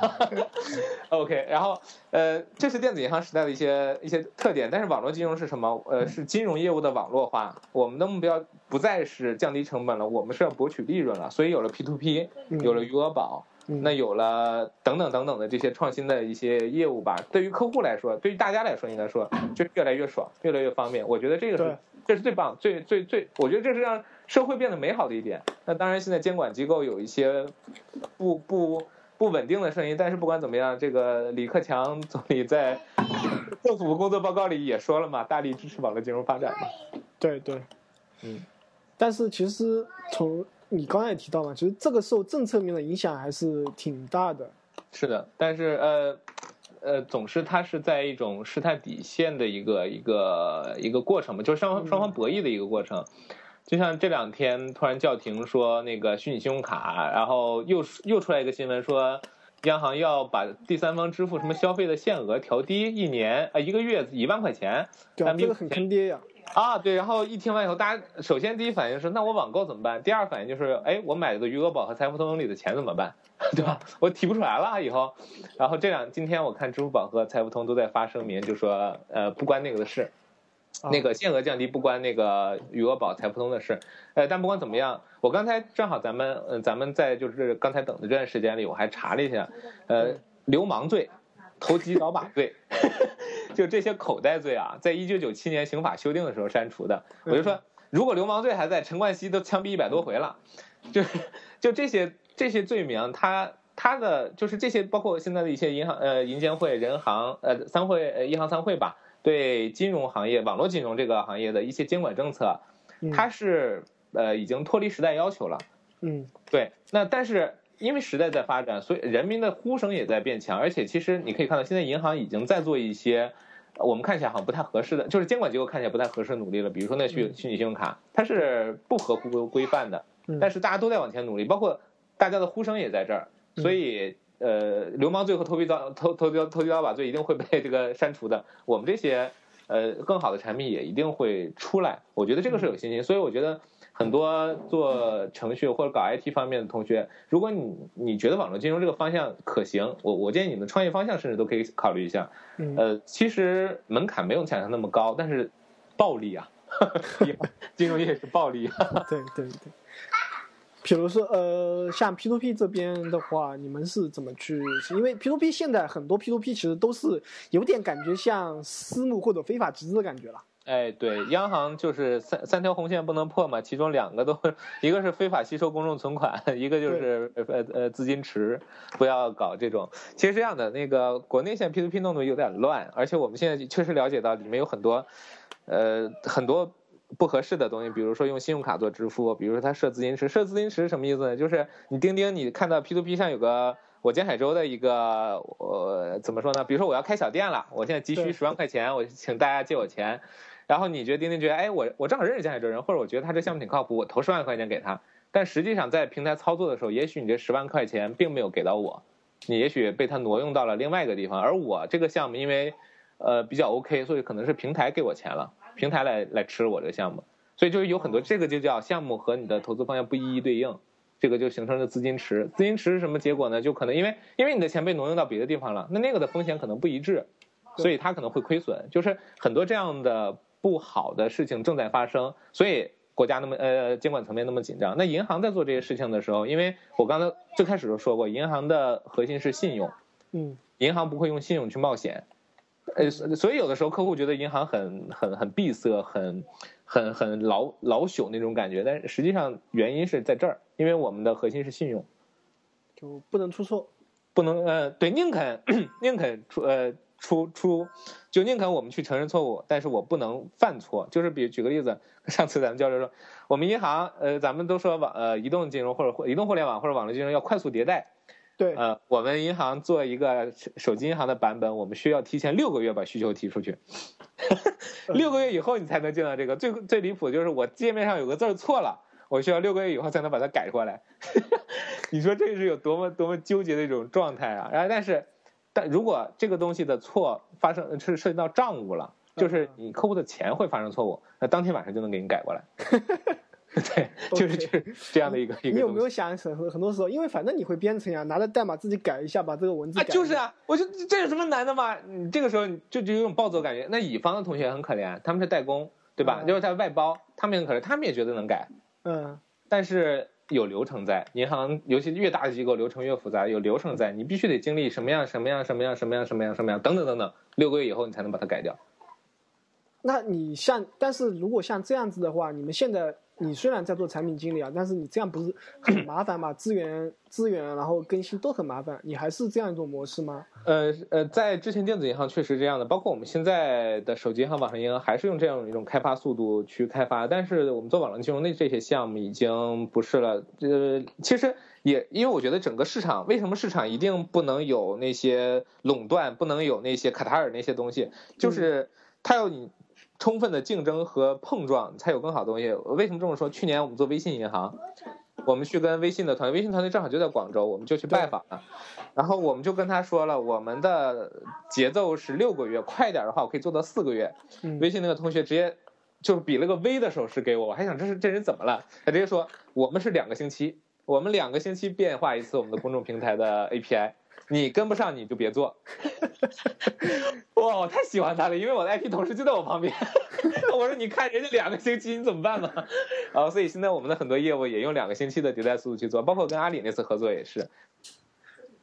OK，然后呃，这是电子银行时代的一些一些特点。但是网络金融是什么？呃，是金融业务的网络化。我们的目标不再是降低成本了，我们是要博取利润了。所以有了 P2P，有了余额宝。那有了等等等等的这些创新的一些业务吧，对于客户来说，对于大家来说，应该说就越来越爽，越来越方便。我觉得这个是这是最棒、最最最，我觉得这是让社会变得美好的一点。那当然，现在监管机构有一些不不不稳定的声音，但是不管怎么样，这个李克强总理在 <laughs> 政府工作报告里也说了嘛，大力支持网络金融发展嘛。对对，嗯，但是其实从你刚才也提到嘛，其实这个受政策面的影响还是挺大的。是的，但是呃，呃，总是它是在一种试探底线的一个一个一个过程嘛，就是双双方博弈的一个过程。就像这两天突然叫停说那个虚拟信用卡，然后又又出来一个新闻说，央行要把第三方支付什么消费的限额调低一年啊一个月一万块钱，对啊，这个很坑爹呀。啊，对，然后一听完以后，大家首先第一反应是，那我网购怎么办？第二反应就是，哎，我买的余额宝和财付通里的钱怎么办？<laughs> 对吧？我提不出来了以后。然后这两今天我看支付宝和财付通都在发声明，就说，呃，不关那个的事，那个限额降低不关那个余额宝、财付通的事。呃，但不管怎么样，我刚才正好咱们，嗯，咱们在就是刚才等的这段时间里，我还查了一下，呃，流氓罪。投机倒把罪，<laughs> 就这些口袋罪啊，在一九九七年刑法修订的时候删除的。我就说，如果流氓罪还在，陈冠希都枪毙一百多回了。就就这些这些罪名，他他的就是这些，包括现在的一些银行呃银监会、人行呃三会呃银行三会吧，对金融行业、网络金融这个行业的一些监管政策，它是呃已经脱离时代要求了。嗯，对。那但是。因为时代在发展，所以人民的呼声也在变强。而且，其实你可以看到，现在银行已经在做一些我们看起来好像不太合适的，就是监管机构看起来不太合适的努力了。比如说那虚虚拟信用卡，它是不合乎规范的，但是大家都在往前努力，包括大家的呼声也在这儿。所以，呃，流氓罪和投机倒投投机投机倒把罪一定会被这个删除的。我们这些呃更好的产品也一定会出来。我觉得这个是有信心。所以，我觉得。很多做程序或者搞 IT 方面的同学，如果你你觉得网络金融这个方向可行，我我建议你们创业方向甚至都可以考虑一下。呃，其实门槛没有想象那么高，但是暴利啊，<laughs> 金融业是暴利。对对对。比如说呃，像 P2P 这边的话，你们是怎么去？因为 P2P 现在很多 P2P 其实都是有点感觉像私募或者非法集资的感觉了。哎，对，央行就是三三条红线不能破嘛，其中两个都，一个是非法吸收公众存款，一个就是呃呃资金池，不要搞这种。其实这样的，那个国内现在 P2P 弄得有点乱，而且我们现在确实了解到里面有很多，呃很多不合适的东西，比如说用信用卡做支付，比如说他设资金池，设资金池是什么意思呢？就是你钉钉你看到 P2P 上有个我江海州的一个，呃怎么说呢？比如说我要开小店了，我现在急需十万块钱，我请大家借我钱。然后你觉得钉钉觉得，哎，我我正好认识江海州人，或者我觉得他这项目挺靠谱，我投十万块钱给他。但实际上在平台操作的时候，也许你这十万块钱并没有给到我，你也许被他挪用到了另外一个地方。而我这个项目因为，呃比较 OK，所以可能是平台给我钱了，平台来来吃我这个项目。所以就是有很多这个就叫项目和你的投资方向不一一对应，这个就形成了资金池。资金池是什么结果呢？就可能因为因为你的钱被挪用到别的地方了，那那个的风险可能不一致，所以它可能会亏损。就是很多这样的。不好的事情正在发生，所以国家那么呃监管层面那么紧张。那银行在做这些事情的时候，因为我刚才最开始就说过，银行的核心是信用，嗯，银行不会用信用去冒险，呃，所以有的时候客户觉得银行很很很闭塞，很很很老老朽那种感觉，但是实际上原因是在这儿，因为我们的核心是信用，就不能出错，不能呃对，宁肯宁肯出呃。出出，就宁肯我们去承认错误，但是我不能犯错。就是比举个例子，上次咱们交流说，我们银行呃，咱们都说网呃移动金融或者移动互联网或者网络金融要快速迭代，对，呃，我们银行做一个手机银行的版本，我们需要提前六个月把需求提出去，<laughs> 六个月以后你才能见到这个。最最离谱就是我界面上有个字错了，我需要六个月以后才能把它改过来。<laughs> 你说这是有多么多么纠结的一种状态啊！然后但是。但如果这个东西的错发生是涉及到账务了，就是你客户的钱会发生错误，那当天晚上就能给你改过来。<laughs> <laughs> 对，<laughs> 就是这这样的一个一个。你有没有想很很多时候，因为反正你会编程呀，拿着代码自己改一下，把这个文字。啊，就是啊，我就这有什么难的嘛？你这个时候就就有种暴走感觉。那乙方的同学很可怜，他们是代工，对吧？就是在外包，他们很可怜，他们也觉得能改。嗯，但是。有流程在银行，尤其越大的机构，流程越复杂。有流程在，你必须得经历什么样、什么样、什么样、什么样、什么样、什么样等等等等，六个月以后你才能把它改掉。那你像，但是如果像这样子的话，你们现在。你虽然在做产品经理啊，但是你这样不是很 <clears throat> 麻烦吗？资源、资源，然后更新都很麻烦。你还是这样一种模式吗？呃呃，在之前电子银行确实这样的，包括我们现在的手机银行、网上银行，还是用这样一种开发速度去开发。但是我们做网络金融的这些项目已经不是了。呃，其实也因为我觉得整个市场，为什么市场一定不能有那些垄断，不能有那些卡塔尔那些东西，就是它要你。充分的竞争和碰撞才有更好的东西。为什么这么说？去年我们做微信银行，我们去跟微信的团队，微信团队正好就在广州，我们就去拜访了。然后我们就跟他说了，我们的节奏是六个月，快点的话我可以做到四个月。微信那个同学直接就比了个 V 的手势给我，我还想这是这人怎么了？他直接说我们是两个星期，我们两个星期变化一次我们的公众平台的 API。你跟不上你就别做，<laughs> 哇，我太喜欢他了，因为我的 IP 同事就在我旁边。<laughs> 我说你看人家两个星期你怎么办嘛？<laughs> 然后所以现在我们的很多业务也用两个星期的迭代速度去做，包括跟阿里那次合作也是。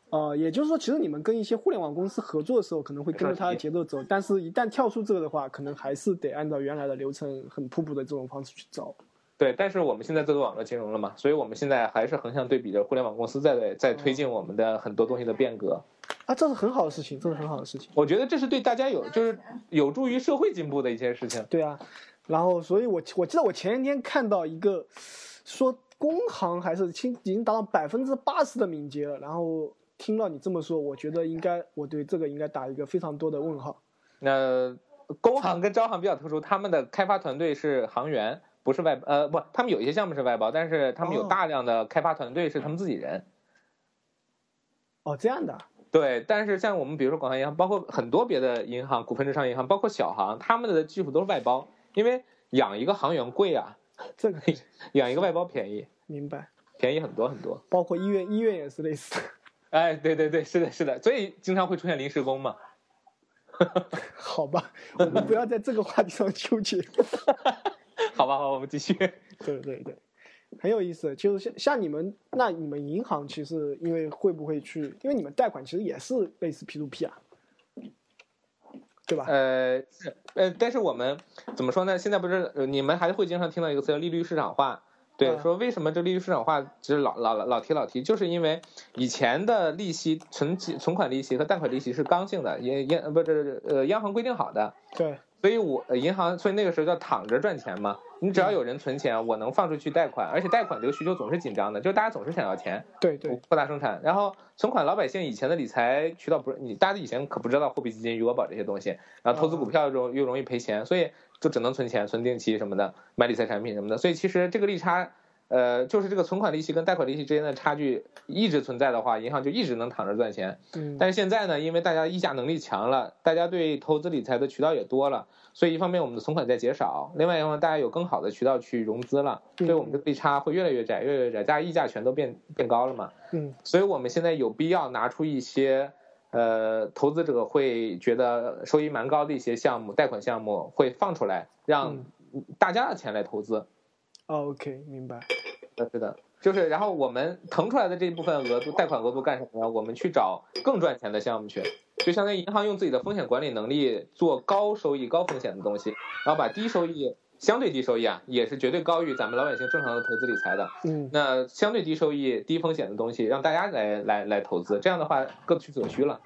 哦，也就是说，其实你们跟一些互联网公司合作的时候，可能会跟着他的节奏走，但是一旦跳出这个的话，可能还是得按照原来的流程很瀑布的这种方式去走。对，但是我们现在做网络金融了嘛，所以我们现在还是横向对比着互联网公司在在推进我们的很多东西的变革。啊，这是很好的事情，这是很好的事情。我觉得这是对大家有，就是有助于社会进步的一件事情。对啊，然后，所以我我记得我前一天看到一个说工行还是清已经达到百分之八十的敏捷了，然后听到你这么说，我觉得应该我对这个应该打一个非常多的问号。那工行跟招行比较特殊，他们的开发团队是行员。不是外呃不，他们有一些项目是外包，但是他们有大量的开发团队是他们自己人。哦，这样的。对，但是像我们比如说广发银行，包括很多别的银行、股份制商业银行，包括小行，他们的技术都是外包，因为养一个行员贵啊，<laughs> 这个养一个外包便宜。明白。便宜很多很多。包括医院，医院也是类似。<laughs> 哎，对对对，是的，是的，所以经常会出现临时工嘛。<laughs> 好吧，我们不要在这个话题上纠结。<laughs> 好吧，好，我们继续。<laughs> 对对对，很有意思。就是像像你们，那你们银行其实因为会不会去？因为你们贷款其实也是类似 P to P 啊，对吧？呃，是呃，但是我们怎么说呢？现在不是你们还会经常听到一个词叫利率市场化。对，说为什么这利率市场化就是老老老老提老提，就是因为以前的利息存存款利息和贷款利息是刚性的，也央不是呃央行规定好的。对。所以，我银行，所以那个时候叫躺着赚钱嘛。你只要有人存钱，我能放出去贷款，而且贷款这个需求总是紧张的，就是大家总是想要钱，对对，扩大生产。然后存款，老百姓以前的理财渠道不是你，大家以前可不知道货币基金、余额宝这些东西。然后投资股票又又容易赔钱，所以就只能存钱、存定期什么的，买理财产品什么的。所以其实这个利差。呃，就是这个存款利息跟贷款利息之间的差距一直存在的话，银行就一直能躺着赚钱。嗯，但是现在呢，因为大家议价能力强了，大家对投资理财的渠道也多了，所以一方面我们的存款在减少，另外一方面大家有更好的渠道去融资了，所以我们的利差会越来越窄，越来越窄，大家议价权都变变高了嘛。嗯，所以我们现在有必要拿出一些，呃，投资者会觉得收益蛮高的一些项目，贷款项目会放出来，让大家的钱来投资。哦，OK，明白。是的，就是然后我们腾出来的这一部分额度，贷款额度干什么呢？我们去找更赚钱的项目去，就相当于银行用自己的风险管理能力做高收益、高风险的东西，然后把低收益、相对低收益啊，也是绝对高于咱们老百姓正常的投资理财的。嗯，那相对低收益、低风险的东西，让大家来来来投资，这样的话各取所需了。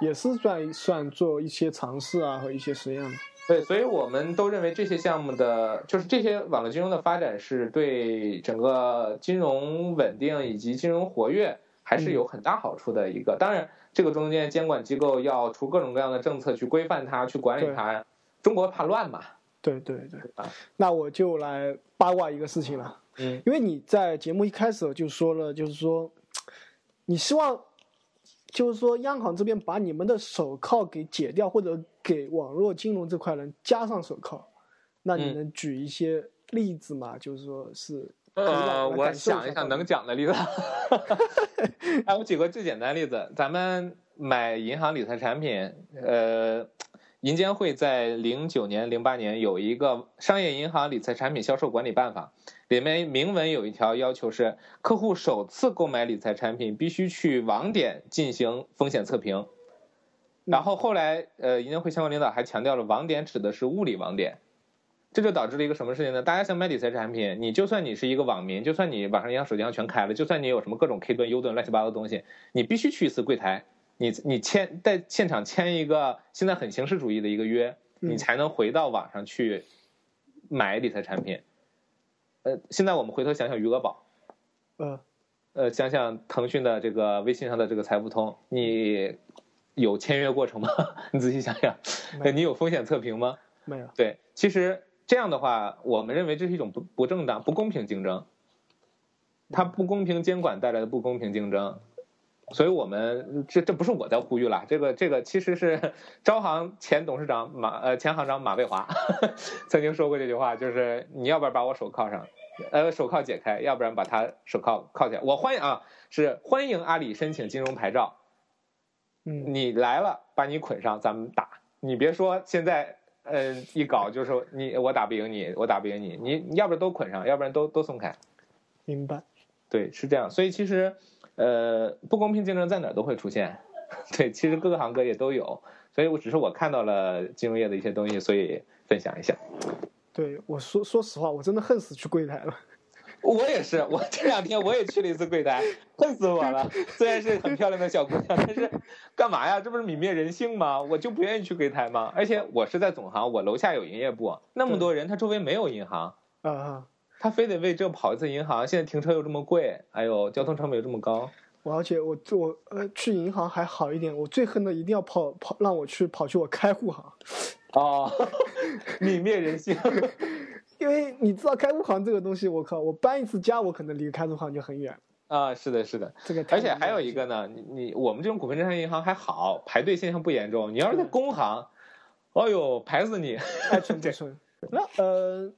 也是算算做一些尝试啊和一些实验嘛。对，所以我们都认为这些项目的，就是这些网络金融的发展是对整个金融稳定以及金融活跃还是有很大好处的一个。当然，这个中间监管机构要出各种各样的政策去规范它、去管理它。中国怕乱嘛？对对对。啊那我就来八卦一个事情了。嗯。因为你在节目一开始就说了，就是说，<tsk> 你希望。就是说，央行这边把你们的手铐给解掉，或者给网络金融这块人加上手铐，那你能举一些例子吗？就是说是呃，我想一想能讲的例子。<laughs> 哎，我举个最简单的例子，咱们买银行理财产品，呃，银监会在零九年、零八年有一个商业银行理财产品销售管理办法。里面明文有一条要求是，客户首次购买理财产品必须去网点进行风险测评。然后后来，呃，银监会相关领导还强调了，网点指的是物理网点。这就导致了一个什么事情呢？大家想买理财产品，你就算你是一个网民，就算你网上银行、手机上全开了，就算你有什么各种 K 盾、U 盾、乱七八糟的东西，你必须去一次柜台，你你签在现场签一个现在很形式主义的一个约，你才能回到网上去买理财产品。呃，现在我们回头想想余额宝，嗯，呃，想想腾讯的这个微信上的这个财付通，你有签约过程吗？<laughs> 你仔细想想，你有风险测评吗？没有。对，其实这样的话，我们认为这是一种不不正当、不公平竞争，它不公平监管带来的不公平竞争。所以我们这这不是我在呼吁了，这个这个其实是 <laughs> 招行前董事长马呃前行长马蔚华 <laughs> 曾经说过这句话，就是你要不要把我手铐上，呃手铐解开，要不然把他手铐铐起来。我欢迎啊，是欢迎阿里申请金融牌照。嗯，你来了，把你捆上，咱们打。你别说现在嗯一搞就是你我打不赢你，我打不赢你，你你要不然都捆上，要不然都都松开。明白。对，是这样。所以其实。呃，不公平竞争在哪儿都会出现，<laughs> 对，其实各个行各业都有，所以我只是我看到了金融业的一些东西，所以分享一下。对，我说说实话，我真的恨死去柜台了。<laughs> 我也是，我这两天我也去了一次柜台，恨死我了。虽然是很漂亮的小姑娘，但是干嘛呀？这不是泯灭人性吗？我就不愿意去柜台吗？而且我是在总行，我楼下有营业部，那么多人，他周围没有银行。啊啊。他非得为这跑一次银行，现在停车又这么贵，哎呦，交通成本又这么高。我而且我我呃去银行还好一点，我最恨的一定要跑跑让我去跑去我开户行。哦，泯灭人性。<laughs> 因为你知道开户行这个东西，我靠，我搬一次家，我可能离开户行就很远。啊，是的，是的，这个。而且还有一个呢，你你我们这种股份制商业银行还好，排队现象不严重。你要是在工行，哦呦，排死你！太蠢太蠢。<laughs> 那呃。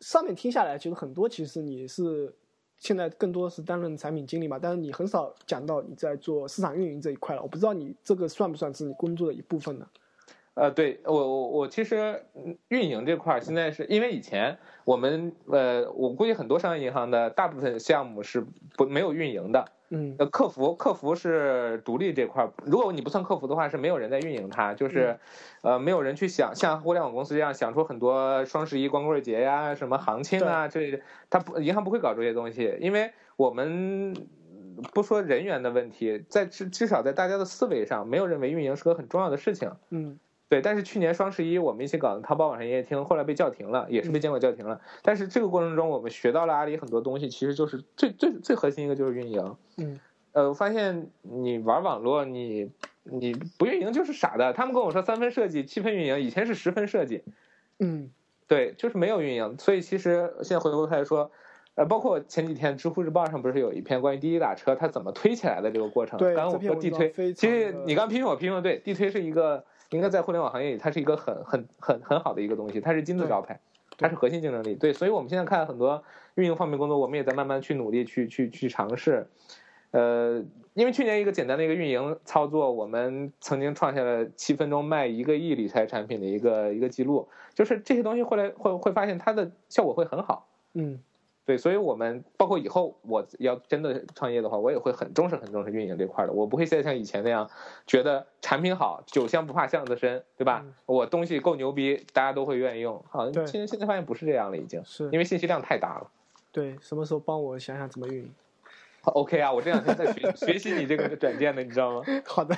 上面听下来，其实很多，其实你是现在更多是担任产品经理嘛，但是你很少讲到你在做市场运营这一块了。我不知道你这个算不算是你工作的一部分呢？呃，对我我我其实运营这块儿现在是因为以前我们呃，我估计很多商业银行的大部分项目是不没有运营的。嗯，呃，客服客服是独立这块儿，如果你不算客服的话，是没有人在运营它，就是，呃，没有人去想像互联网公司这样想出很多双十一、光棍节呀、什么行情啊这类，他不银行不会搞这些东西，因为我们不说人员的问题，在至至少在大家的思维上，没有认为运营是个很重要的事情。嗯。对，但是去年双十一我们一起搞的淘宝网上营业厅，后来被叫停了，也是被监管叫停了。但是这个过程中，我们学到了阿里很多东西，其实就是最最最核心一个就是运营。嗯，呃，我发现你玩网络，你你不运营就是傻的。他们跟我说三分设计，七分运营，以前是十分设计。嗯，对，就是没有运营。所以其实现在回过头来说，呃，包括前几天知乎日报上不是有一篇关于滴滴打车它怎么推起来的这个过程？对，刚刚我说地推，其实你刚批评我批评的对，地推是一个。应该在互联网行业里，它是一个很很很很好的一个东西，它是金字招牌，它是核心竞争力。对，所以我们现在看很多运营方面工作，我们也在慢慢去努力去去去尝试。呃，因为去年一个简单的一个运营操作，我们曾经创下了七分钟卖一个亿理财产品的一个一个记录。就是这些东西后来会会发现它的效果会很好。嗯，对，所以我们包括以后我要真的创业的话，我也会很重视、很重视运营这块的。我不会再像以前那样，觉得产品好，酒香不怕巷子深，对吧？我东西够牛逼，大家都会愿意用。好，现在现在发现不是这样了，已经是因为信息量太大了。对，什么时候帮我想想怎么运营？OK 啊，我这两天在学 <laughs> 学习你这个软件的，你知道吗？好的，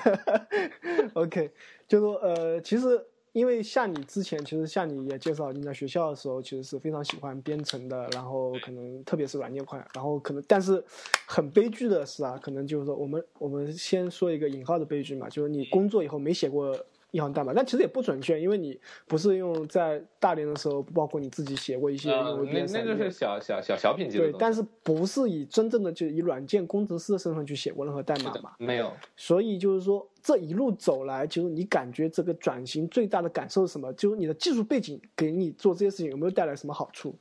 <laughs> OK，就说呃，其实。因为像你之前，其实像你也介绍，你在学校的时候其实是非常喜欢编程的，然后可能特别是软件块，然后可能但是很悲剧的是啊，可能就是说我们我们先说一个引号的悲剧嘛，就是你工作以后没写过。一行代码，但其实也不准确，因为你不是用在大连的时候，包括你自己写过一些。那那个是小小小小品级的。对，但是不是以真正的就以软件工程师的身份去写过任何代码嘛？没有。所以就是说，这一路走来，就是你感觉这个转型最大的感受是什么？就是你的技术背景给你做这些事情有没有带来什么好处？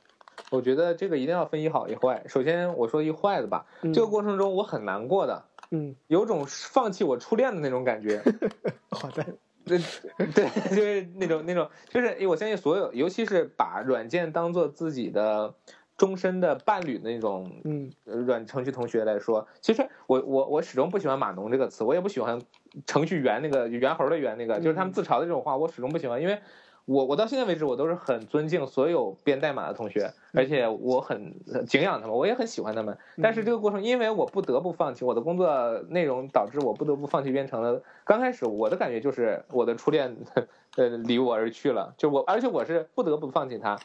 我觉得这个一定要分一好一坏。首先我说一坏的吧，这个过程中我很难过的，嗯，有种放弃我初恋的那种感觉。<laughs> 好的。对 <laughs> 对，就是那种那种，就是我相信所有，尤其是把软件当做自己的终身的伴侣的那种，嗯，软程序同学来说，其实我我我始终不喜欢码农这个词，我也不喜欢程序员那个猿猴的猿那个，就是他们自嘲的这种话，我始终不喜欢，因为。我我到现在为止，我都是很尊敬所有编代码的同学，而且我很敬仰他们，我也很喜欢他们。但是这个过程，因为我不得不放弃我的工作内容，导致我不得不放弃编程了。刚开始我的感觉就是我的初恋，<laughs> 呃，离我而去了，就我，而且我是不得不放弃它。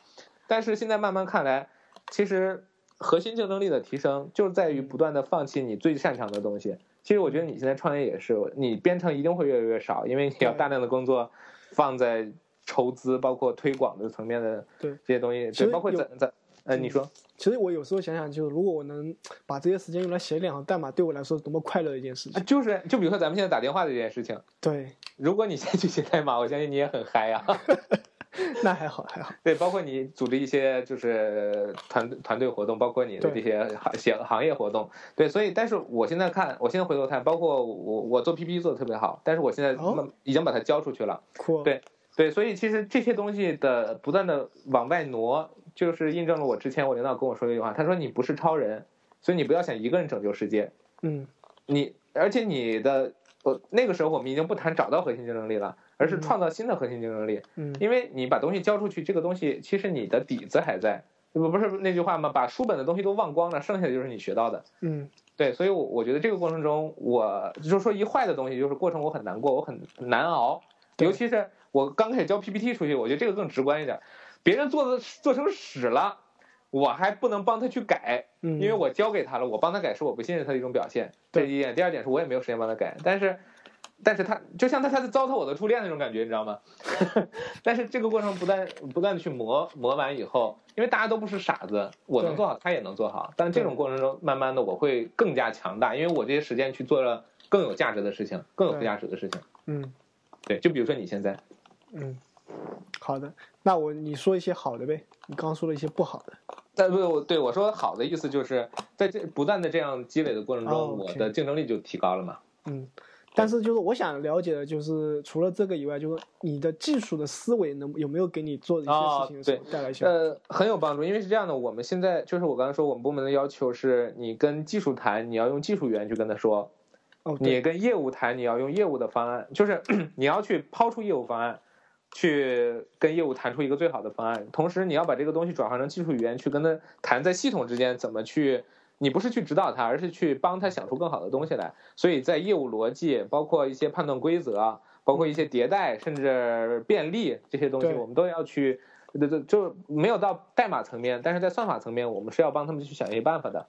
但是现在慢慢看来，其实核心竞争力的提升就在于不断的放弃你最擅长的东西。其实我觉得你现在创业也是，你编程一定会越来越少，因为你要大量的工作放在。筹资包括推广的层面的对这些东西，对，包括在在，呃，你说，其实我有时候想想，就是如果我能把这些时间用来写两行代码，对我来说是多么快乐的一件事情。就是，就比如说咱们现在打电话的这件事情，对，如果你先去写代码，我相信你也很嗨呀。<laughs> 那还好还好。对，包括你组织一些就是团团队活动，包括你的这些行写行业活动，对，所以，但是我现在看，我现在回头看，包括我我做 PPT 做的特别好，但是我现在已经把它交出去了，对。对，所以其实这些东西的不断的往外挪，就是印证了我之前我领导跟我说的一句话，他说你不是超人，所以你不要想一个人拯救世界。嗯，你而且你的，我，那个时候我们已经不谈找到核心竞争力了，而是创造新的核心竞争力。嗯，因为你把东西交出去，这个东西其实你的底子还在，不不是那句话吗？把书本的东西都忘光了，剩下的就是你学到的。嗯，对，所以，我我觉得这个过程中，我就是说一坏的东西，就是过程我很难过，我很难熬，尤其是。我刚开始交 PPT 出去，我觉得这个更直观一点。别人做的做成屎了，我还不能帮他去改，因为我交给他了，我帮他改是我不信任他的一种表现。这一点，第二点是我也没有时间帮他改。但是，但是他就像他他在糟蹋我的初恋那种感觉，你知道吗？<laughs> 但是这个过程不断不断的去磨磨完以后，因为大家都不是傻子，我能做好，他也能做好。但这种过程中，慢慢的我会更加强大，因为我这些时间去做了更有价值的事情，更有附加值的事情。嗯，对，就比如说你现在。嗯，好的，那我你说一些好的呗。你刚刚说了一些不好的，但不对我说好的意思就是在这不断的这样积累的过程中，我的竞争力就提高了嘛。嗯，但是就是我想了解的就是除了这个以外，就是你的技术的思维能有没有给你做一些事情对带来呃很有帮助，因为是这样的，我们现在就是我刚才说我们部门的要求是你跟技术谈，你要用技术语言去跟他说；你跟业务谈，你要用业务的方案，就是 <clears throat> 你要去抛出业务方案。去跟业务谈出一个最好的方案，同时你要把这个东西转化成技术语言去跟他谈，在系统之间怎么去，你不是去指导他，而是去帮他想出更好的东西来。所以在业务逻辑，包括一些判断规则，包括一些迭代，甚至便利这些东西，我们都要去，对对，就没有到代码层面，但是在算法层面，我们是要帮他们去想一些办法的。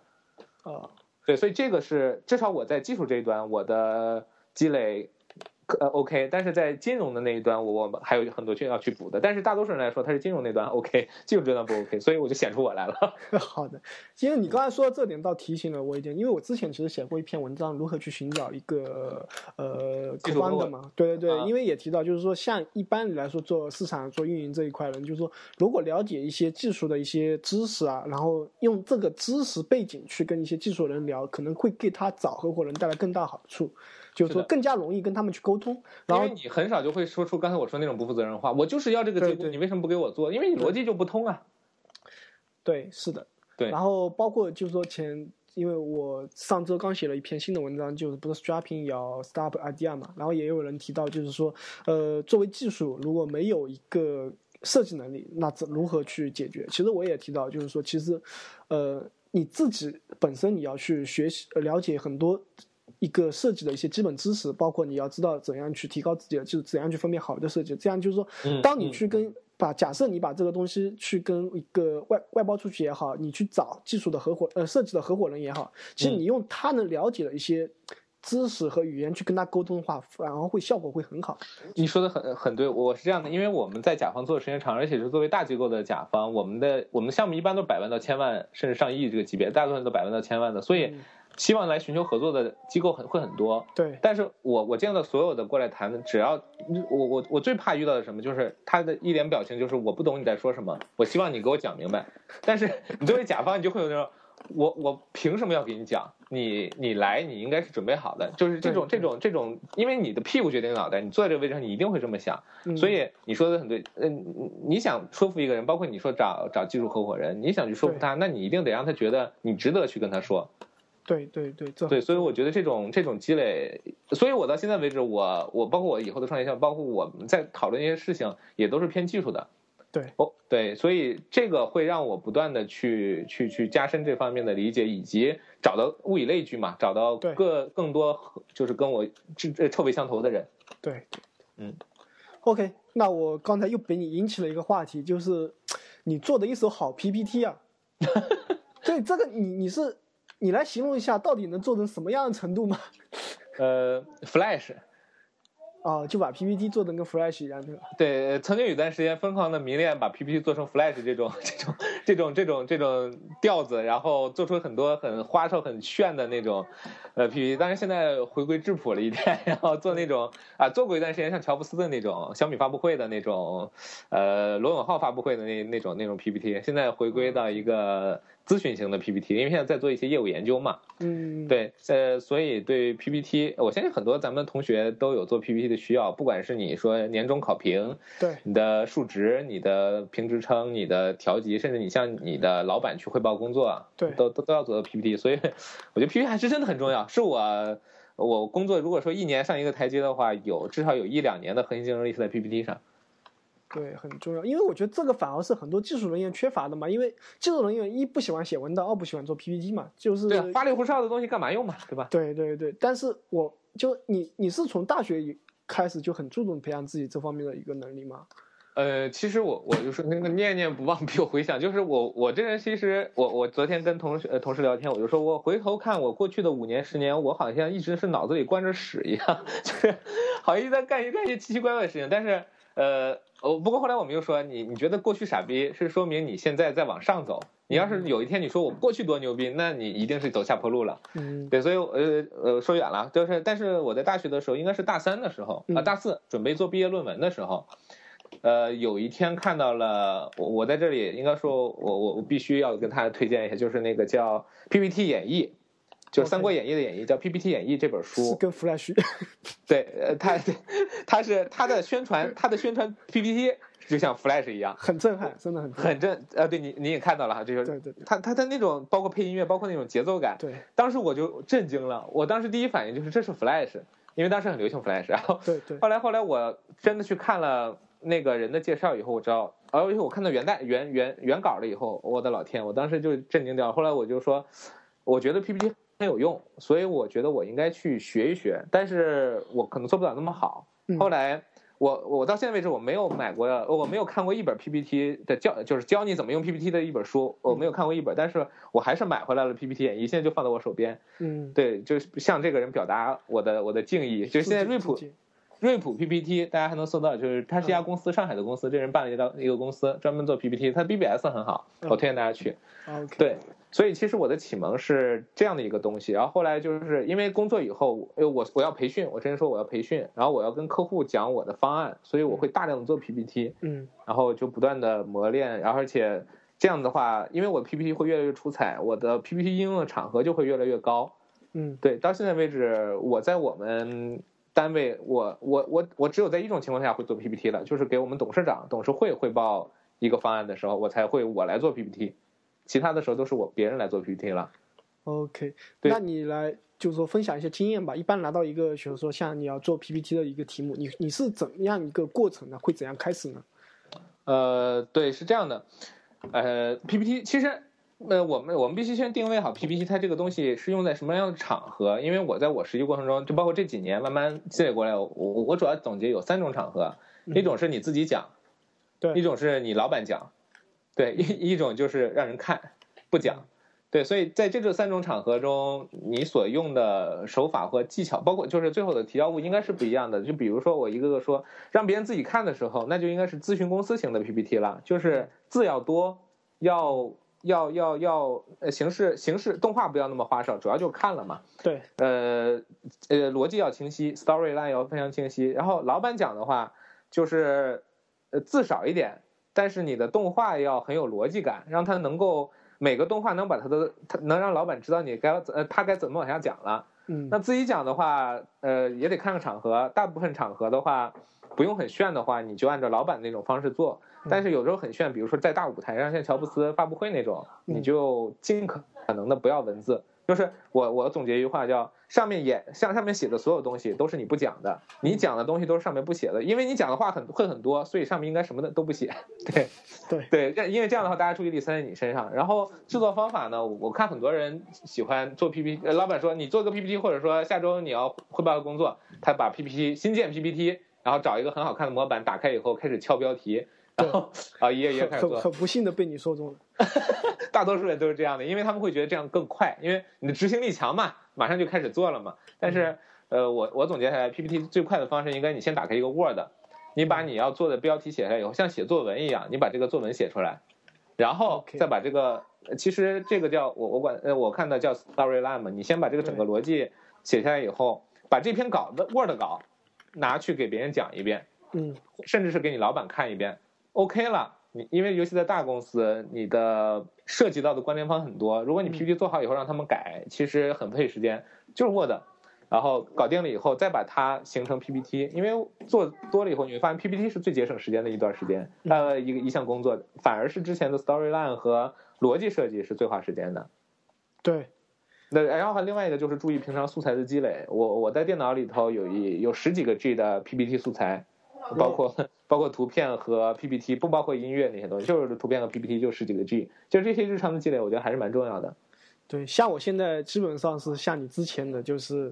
啊，对，所以这个是至少我在技术这一端我的积累。呃，OK，但是在金融的那一端，我我们还有很多需要去补的。但是大多数人来说，他是金融那端 OK，技术这端不 OK，所以我就显出我来了。<laughs> 好的，其实你刚才说到这点，倒提醒了我一点，因为我之前其实写过一篇文章，如何去寻找一个呃客观的嘛。对对对，因为也提到，就是说像一般来说做市场、做运营这一块人，就是说如果了解一些技术的一些知识啊，然后用这个知识背景去跟一些技术人聊，可能会给他找合伙人带来更大好处。就是说更加容易跟他们去沟通，因为你很少就会说出刚才我说那种不负责任话。我就是要这个结果，你为什么不给我做？因为你逻辑就不通啊。对，是的。对，然后包括就是说前，因为我上周刚写了一篇新的文章，就是不是 strapping 要 start idea 嘛，然后也有人提到，就是说，呃，作为技术如果没有一个设计能力，那怎如何去解决？其实我也提到，就是说，其实，呃，你自己本身你要去学习、呃了解很多一个设计的一些基本知识，包括你要知道怎样去提高自己的，就是怎样去分辨好的设计。这样就是说，嗯当你嗯去跟把假设你把这个东西去跟一个外外包出去也好，你去找技术的合伙呃设计的合伙人也好，其实嗯你用他能了解的一些知识和语言去跟他沟通的话，反而会效果会很好。你说的很很对，我是这样的，因为我们在甲方做的时间长，而且是作为大机构的甲方，我们的我们的项目一般都百万到千万，甚至上亿这个级别，大部分都百万到千万的，所以嗯希望来寻求合作的机构很会很多。对但是我我见到所有的过来谈的，只要我我我最怕遇到的什么，就是他的一脸表情就是我不懂你在说什么，我希望你给我讲明白。但是 <laughs> 你作为甲方，你就会有那种，我我凭什么要给你讲？你你来，你应该是准备好的，就是这种这种这种，因为你的屁股决定脑袋，你坐在这个位置上，你一定会这么想。嗯所以你说的很对，嗯，你想说服一个人，包括你说找找技术合伙人，你想去说服他，那你一定得让他觉得你值得去跟他说。对对对，这对，所以我觉得这种这种积累，所以我到现在为止，我我包括我以后的创业项目，包括我们在讨论一些事情，也都是偏技术的。对哦，对，所以这个会让我不断的去去去加深这方面的理解，以及找到物以类聚嘛，找到对各更多就是跟我志呃臭味相投的人。对，嗯。OK，那我刚才又被你引起了一个话题，就是你做的一手好 PPT 啊。<laughs> 对，这个你你是你来形容一下，到底能做成什么样的程度吗？<laughs> 呃，Flash，<laughs> 哦，就把 PPT 做成跟 Flash 一样，对吧？对，曾经有段时间疯狂的迷恋把 PPT 做成 Flash 这种这种这种这种这种调子，然后做出很多很花哨、很炫的那种呃 PPT。但是现在回归质朴了一点，<laughs> 然后做那种啊，做过一段时间像乔布斯的那种小米发布会的那种，呃，罗永浩发布会的那那种那种 PPT，现在回归到一个咨询型的 PPT，因为现在在做一些业务研究嘛。嗯，对，呃，所以对 PPT，我相信很多咱们同学都有做 PPT 的需要，不管是你说年终考评，对你的数值、你的评职称、你的调级，甚至你向你的老板去汇报工作，对都都都要做到 PPT。所以我觉得 PPT 还是真的很重要，是我我工作如果说一年上一个台阶的话，有至少有一两年的核心竞争力是在 PPT 上。对，很重要，因为我觉得这个反而是很多技术人员缺乏的嘛，因为技术人员一不喜欢写文档，二不喜欢做 PPT 嘛，就是对啊，花里胡哨的东西干嘛用嘛，对吧？对对对，但是我就你你是从大学以开始就很注重培养自己这方面的一个能力吗？呃，其实我我就是那个念念不忘，<laughs> 必有回响。就是我我这人其实我我昨天跟同学呃同事聊天，我就说我回头看我过去的五年十年，我好像一直是脑子里灌着屎一样，<laughs> 就是好像一直在干一干一些奇奇怪怪的事情。但是呃，哦，不过后来我们又说，你你觉得过去傻逼是说明你现在在往上走。你要是有一天你说我过去多牛逼，那你一定是走下坡路了。嗯，对，所以呃呃说远了，就是但是我在大学的时候，应该是大三的时候啊、嗯大四准备做毕业论文的时候，呃，有一天看到了我我在这里应该说我我我必须要跟大家推荐一下，就是那个叫 PPT 演绎。就是《三国演义》的演义，叫 PPT 演义这本书，跟 Flash 对，呃，它它是它的宣传，它的宣传 PPT 就像 Flash 一样，很震撼，真的很震撼。很震，呃，对你你也看到了哈，这就是对对对。它它的那种包括配音乐，包括那种节奏感，对。当时我就震惊了，我当时第一反应就是这是 Flash，因为当时很流行 Flash，然后对对。后来后来我真的去看了那个人的介绍以后，我知道，而且我看到原代原原原稿了以后，我的老天，我当时就震惊掉了。后来我就说，我觉得 PPT 很有用，所以我觉得我应该去学一学，但是我可能做不了那么好。嗯后来我我到现在为止我没有买过，我没有看过一本 PPT 的教，就是教你怎么用 PPT 的一本书，我没有看过一本，但是我还是买回来了 PPT 演绎，现在就放在我手边。嗯，对，就是向这个人表达我的我的敬意。就是现在瑞普瑞普 PPT 大家还能搜到，就是它是一家公司，上海的公司，这人办了一家一个公司，专门做 PPT，它 BBS 很好，嗯我推荐大家去。对，所以其实我的启蒙是这样的一个东西，然后后来就是因为工作以后，呃，我我要培训，我之前说我要培训，然后我要跟客户讲我的方案，所以我会大量的做 PPT，嗯然后就不断的磨练，然后而且这样的话，因为我 PPT 会越来越出彩，我的 PPT 应用的场合就会越来越高。嗯对，到现在为止，我在我们单位，我我我我只有在一种情况下会做 PPT 了，就是给我们董事长、董事会汇报一个方案的时候，我才会我来做 PPT。其他的时候都是我别人来做 PPT 了。OK，那你来就是说分享一些经验吧。一般拿到一个，比如说像你要做 PPT 的一个题目，你你是怎么样一个过程呢？会怎样开始呢？呃，对，是这样的，呃，PPT 其实，呃，我们我们必须先定位好 PPT 它这个东西是用在什么样的场合，因为我在我实习过程中，就包括这几年慢慢积累过来，我我我主要总结有三种场合，一种是你自己讲，对一种是你老板讲，对，一一种就是让人看不讲。对，所以在这个三种场合中，你所用的手法和技巧，包括就是最后的提交物，应该是不一样的。就比如说我一个个说，让别人自己看的时候，那就应该是咨询公司型的 PPT 了，就是字要多，要要要要呃形式形式动画不要那么花哨，主要就是看了嘛。对，呃呃，逻辑要清晰，storyline 要非常清晰。然后老板讲的话，就是呃字少一点，但是你的动画要很有逻辑感，让他能够每个动画能把他的他能让老板知道你该呃他该怎么往下讲了。嗯，那自己讲的话，呃也得看个场合，大部分场合的话。不用很炫的话，你就按照老板那种方式做。但是有时候很炫，比如说在大舞台上，像乔布斯发布会那种，嗯你就尽可能的不要文字。就是我我总结一句话叫：上面演像上面写的所有东西都是你不讲的，你讲的东西都是上面不写的，因为你讲的话很会很多，所以上面应该什么的都不写。对 <laughs> 对对，因为这样的话，大家注意力塞在你身上。然后制作方法呢，我看很多人喜欢做 PPT，呃老板说你做个 PPT，或者说下周你要汇报个工作，他把 PPT 新建 PPT。然后找一个很好看的模板，打开以后开始敲标题，<laughs> 然后啊一页一页开始做。很很不幸的被你说中了。<laughs> 大多数人都是这样的，因为他们会觉得这样更快，因为你的执行力强嘛，马上就开始做了嘛。但是呃，我我总结下来，PPT 最快的方式应该你先打开一个 Word，你把你要做的标题写下来以后，像写作文一样，你把这个作文写出来，然后再把这个，其实这个叫我我管呃我看的叫 storyline 嘛，你先把这个整个逻辑写下来以后，把这篇稿子 Word 稿。拿去给别人讲一遍，嗯，甚至是给你老板看一遍，OK 了。你因为尤其在大公司，你的涉及到的关联方很多。如果你 PPT 做好以后让他们改，其实很费时间，就是 Word，然后搞定了以后再把它形成 PPT。因为做多了以后，你会发现 PPT 是最节省时间的一段时间，呃，一个一项工作，反而是之前的 Storyline 和逻辑设计是最花时间的。对。那然后还另外一个就是注意平常素材的积累。我我在电脑里头有一有十几个 G 的 PPT 素材，包括包括图片和 PPT，不包括音乐那些东西，就是图片和 PPT 就十几个 G，就是这些日常的积累，我觉得还是蛮重要的。对，像我现在基本上是像你之前的，就是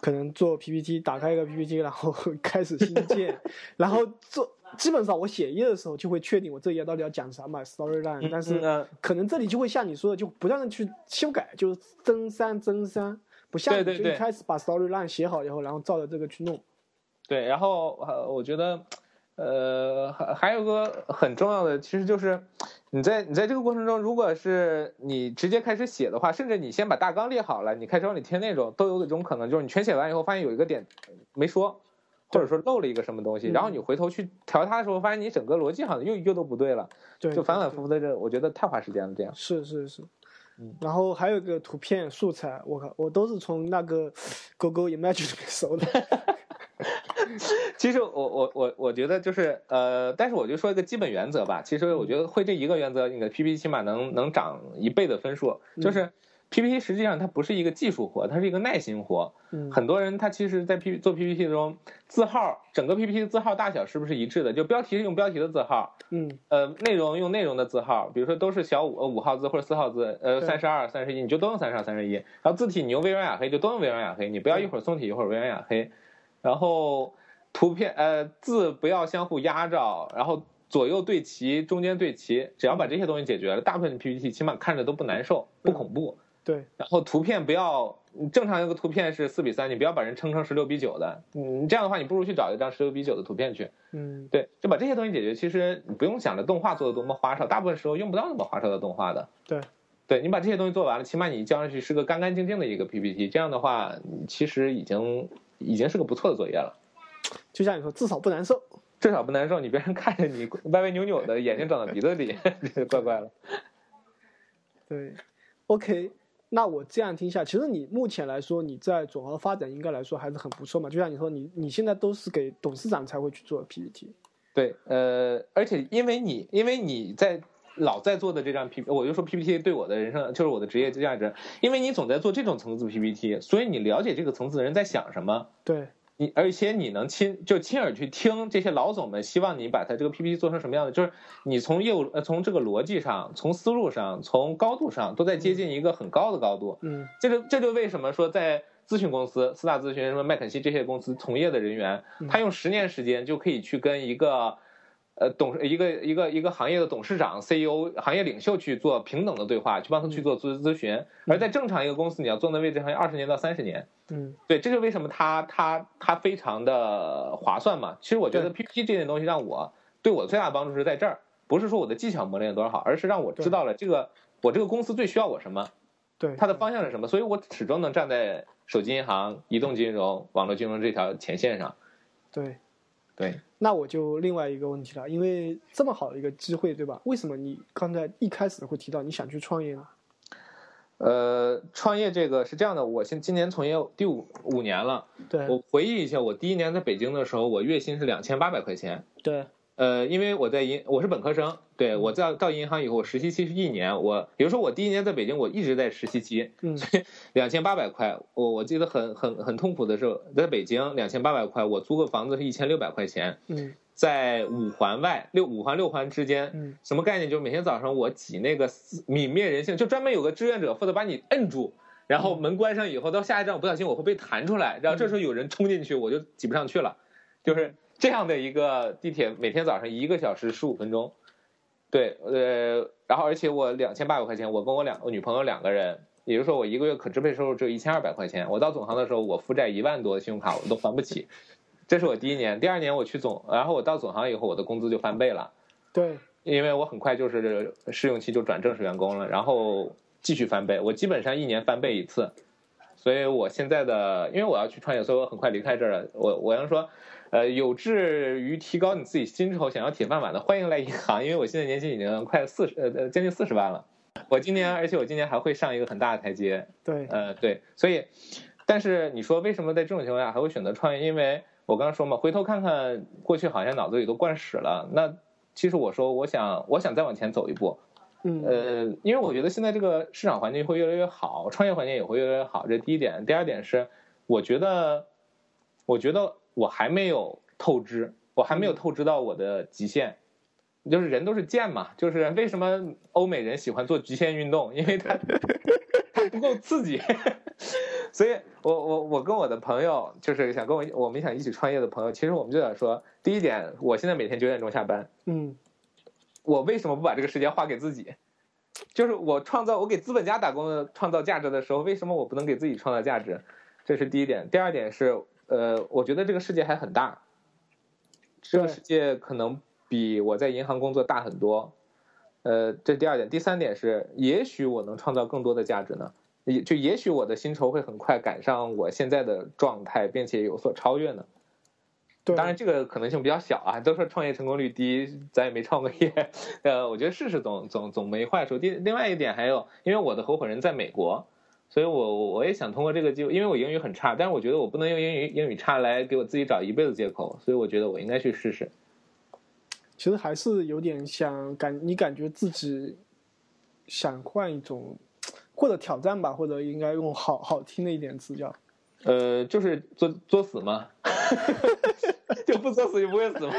可能做 PPT，打开一个 PPT，然后 <laughs> 开始新建，然后做。基本上我写页的时候就会确定我这页到底要讲啥嘛，storyline，但是可能这里就会像你说的，就不断的去修改，就是增删增删，不像你就一开始把 storyline 写好以后，然后照着这个去弄。对，然后呃，我觉得，呃，还还有个很重要的，其实就是你在你在这个过程中，如果是你直接开始写的话，甚至你先把大纲列好了，你开始往里填内容，都有一种可能，就是你全写完以后，发现有一个点没说。或者说漏了一个什么东西，然后你回头去调它的时候，发现你整个逻辑好像又又都不对了，对，就反反复复的这，我觉得太花时间了。这样是是是，嗯，然后还有一个图片素材，我靠，我都是从那个 Google Image 里面搜的。<laughs> 其实我我我我觉得就是呃，但是我就说一个基本原则吧。其实我觉得会这一个原则，你的 PPT 起码能能涨一倍的分数，就是。PPT 实际上它不是一个技术活，它是一个耐心活。嗯，很多人他其实，在 P 做 PPT 中，字号整个 PPT 的字号大小是不是一致的？就标题是用标题的字号，嗯，呃，内容用内容的字号，比如说都是小五呃五号字或者四号字，呃，三十二、三十一，你就都用三十二、三十一。然后字体你用微软雅黑就都用微软雅黑，你不要一会儿宋体一会儿微软雅黑。然后图片呃字不要相互压着，然后左右对齐，中间对齐，只要把这些东西解决了，大部分的 PPT 起码看着都不难受，不恐怖。对，然后图片不要正常一个图片是四比三，你不要把人撑成十六比九的，嗯，这样的话你不如去找一张十六比九的图片去，嗯，对，就把这些东西解决。其实你不用想着动画做的多么花哨，大部分时候用不到那么花哨的动画的。对，对你把这些东西做完了，起码你交上去是个干干净净的一个 PPT，这样的话，其实已经已经是个不错的作业了。就像你说，至少不难受，至少不难受，你别人看着你歪歪扭扭的，眼睛长到鼻子里，<laughs> 怪怪了。对，OK。那我这样听下，其实你目前来说，你在总和发展应该来说还是很不错嘛。就像你说，你你现在都是给董事长才会去做 PPT。对，呃，而且因为你因为你在老在做的这张 P，我就说 PPT 对我的人生就是我的职业价值，因为你总在做这种层次 PPT，所以你了解这个层次的人在想什么。对。你而且你能亲就亲耳去听这些老总们希望你把他这个 PPT 做成什么样的，就是你从业务呃从这个逻辑上、从思路上、从高度上都在接近一个很高的高度。嗯，这就这就为什么说在咨询公司、四大咨询什么麦肯锡这些公司从业的人员，他用十年时间就可以去跟一个。呃，董事一个一个一个行业的董事长、CEO、行业领袖去做平等的对话，去帮他去做咨咨询。而在正常一个公司，你要坐那位置，还有二十年到三十年。嗯，对，这是为什么他他他非常的划算嘛。其实我觉得 PPT 这件东西让我对我最大的帮助是在这儿，不是说我的技巧磨练多少好，而是让我知道了这个我这个公司最需要我什么，对，它的方向是什么，所以我始终能站在手机银行、移动金融、网络金融这条前线上。对。对，那我就另外一个问题了，因为这么好的一个机会，对吧？为什么你刚才一开始会提到你想去创业呢？呃，创业这个是这样的，我现今年从业第五五年了。对，我回忆一下，我第一年在北京的时候，我月薪是两千八百块钱。对。呃，因为我在银，我是本科生，对我在到银行以后，我实习期是一年。我比如说我第一年在北京，我一直在实习期，所以两千八百块，我我记得很很很痛苦的时候，在北京两千八百块，我租个房子是一千六百块钱。嗯，在五环外六五环六环之间，嗯，什么概念？就是每天早上我挤那个泯灭人性，就专门有个志愿者负责把你摁住，然后门关上以后，到下一站我不小心我会被弹出来，然后这时候有人冲进去，我就挤不上去了，就是。这样的一个地铁，每天早上一个小时十五分钟，对，呃，然后而且我两千八百块钱，我跟我两我女朋友两个人，也就是说我一个月可支配收入只有一千二百块钱。我到总行的时候，我负债一万多的信用卡我都还不起，这是我第一年。第二年我去总，然后我到总行以后，我的工资就翻倍了。对，因为我很快就是试用期就转正式员工了，然后继续翻倍，我基本上一年翻倍一次。所以我现在的，因为我要去创业，所以我很快离开这儿了。我我要说。呃，有志于提高你自己薪酬、想要铁饭碗的，欢迎来银行。因为我现在年薪已经快四十，呃呃，将近四十万了。我今年，而且我今年还会上一个很大的台阶。对，呃，对，所以，但是你说为什么在这种情况下还会选择创业？因为我刚刚说嘛，回头看看过去，好像脑子里都灌屎了。那其实我说，我想，我想再往前走一步。嗯，呃，因为我觉得现在这个市场环境会越来越好，创业环境也会越来越好。这第一点，第二点是，我觉得，我觉得。我还没有透支，我还没有透支到我的极限，就是人都是贱嘛，就是为什么欧美人喜欢做极限运动，因为他 <laughs> 他不够刺激，<laughs> 所以我我我跟我的朋友就是想跟我我们想一起创业的朋友，其实我们就想说，第一点，我现在每天九点钟下班，嗯，我为什么不把这个时间花给自己？就是我创造我给资本家打工的创造价值的时候，为什么我不能给自己创造价值？这是第一点，第二点是。呃，我觉得这个世界还很大，这个世界可能比我在银行工作大很多。呃，这是第二点，第三点是，也许我能创造更多的价值呢，也就也许我的薪酬会很快赶上我现在的状态，并且有所超越呢。当然这个可能性比较小啊，都说创业成功率低，咱也没创过业。呃，我觉得试试总总总没坏处。第另外一点还有，因为我的合伙人在美国。所以，我我也想通过这个机会，因为我英语很差，但是我觉得我不能用英语英语差来给我自己找一辈子借口，所以我觉得我应该去试试。其实还是有点想感，你感觉自己想换一种或者挑战吧，或者应该用好好听的一点词叫，呃，就是作作死嘛，<laughs> 就不作死就不会死嘛。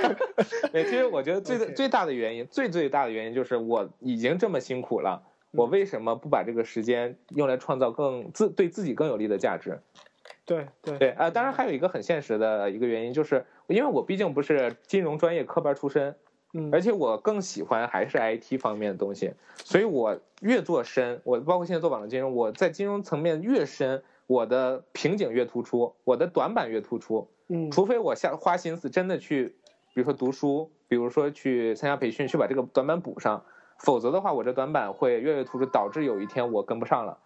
对，其实我觉得最最大的原因，最最大的原因就是我已经这么辛苦了。我为什么不把这个时间用来创造更自对自己更有利的价值？对对对啊！当然还有一个很现实的一个原因，就是因为我毕竟不是金融专业科班出身，嗯，而且我更喜欢还是 IT 方面的东西，所以我越做深，我包括现在做网络金融，我在金融层面越深，我的瓶颈越突出，我的短板越突出，嗯，除非我下花心思真的去，比如说读书，比如说去参加培训，去把这个短板补上。否则的话，我这短板会越来越突出，导致有一天我跟不上了，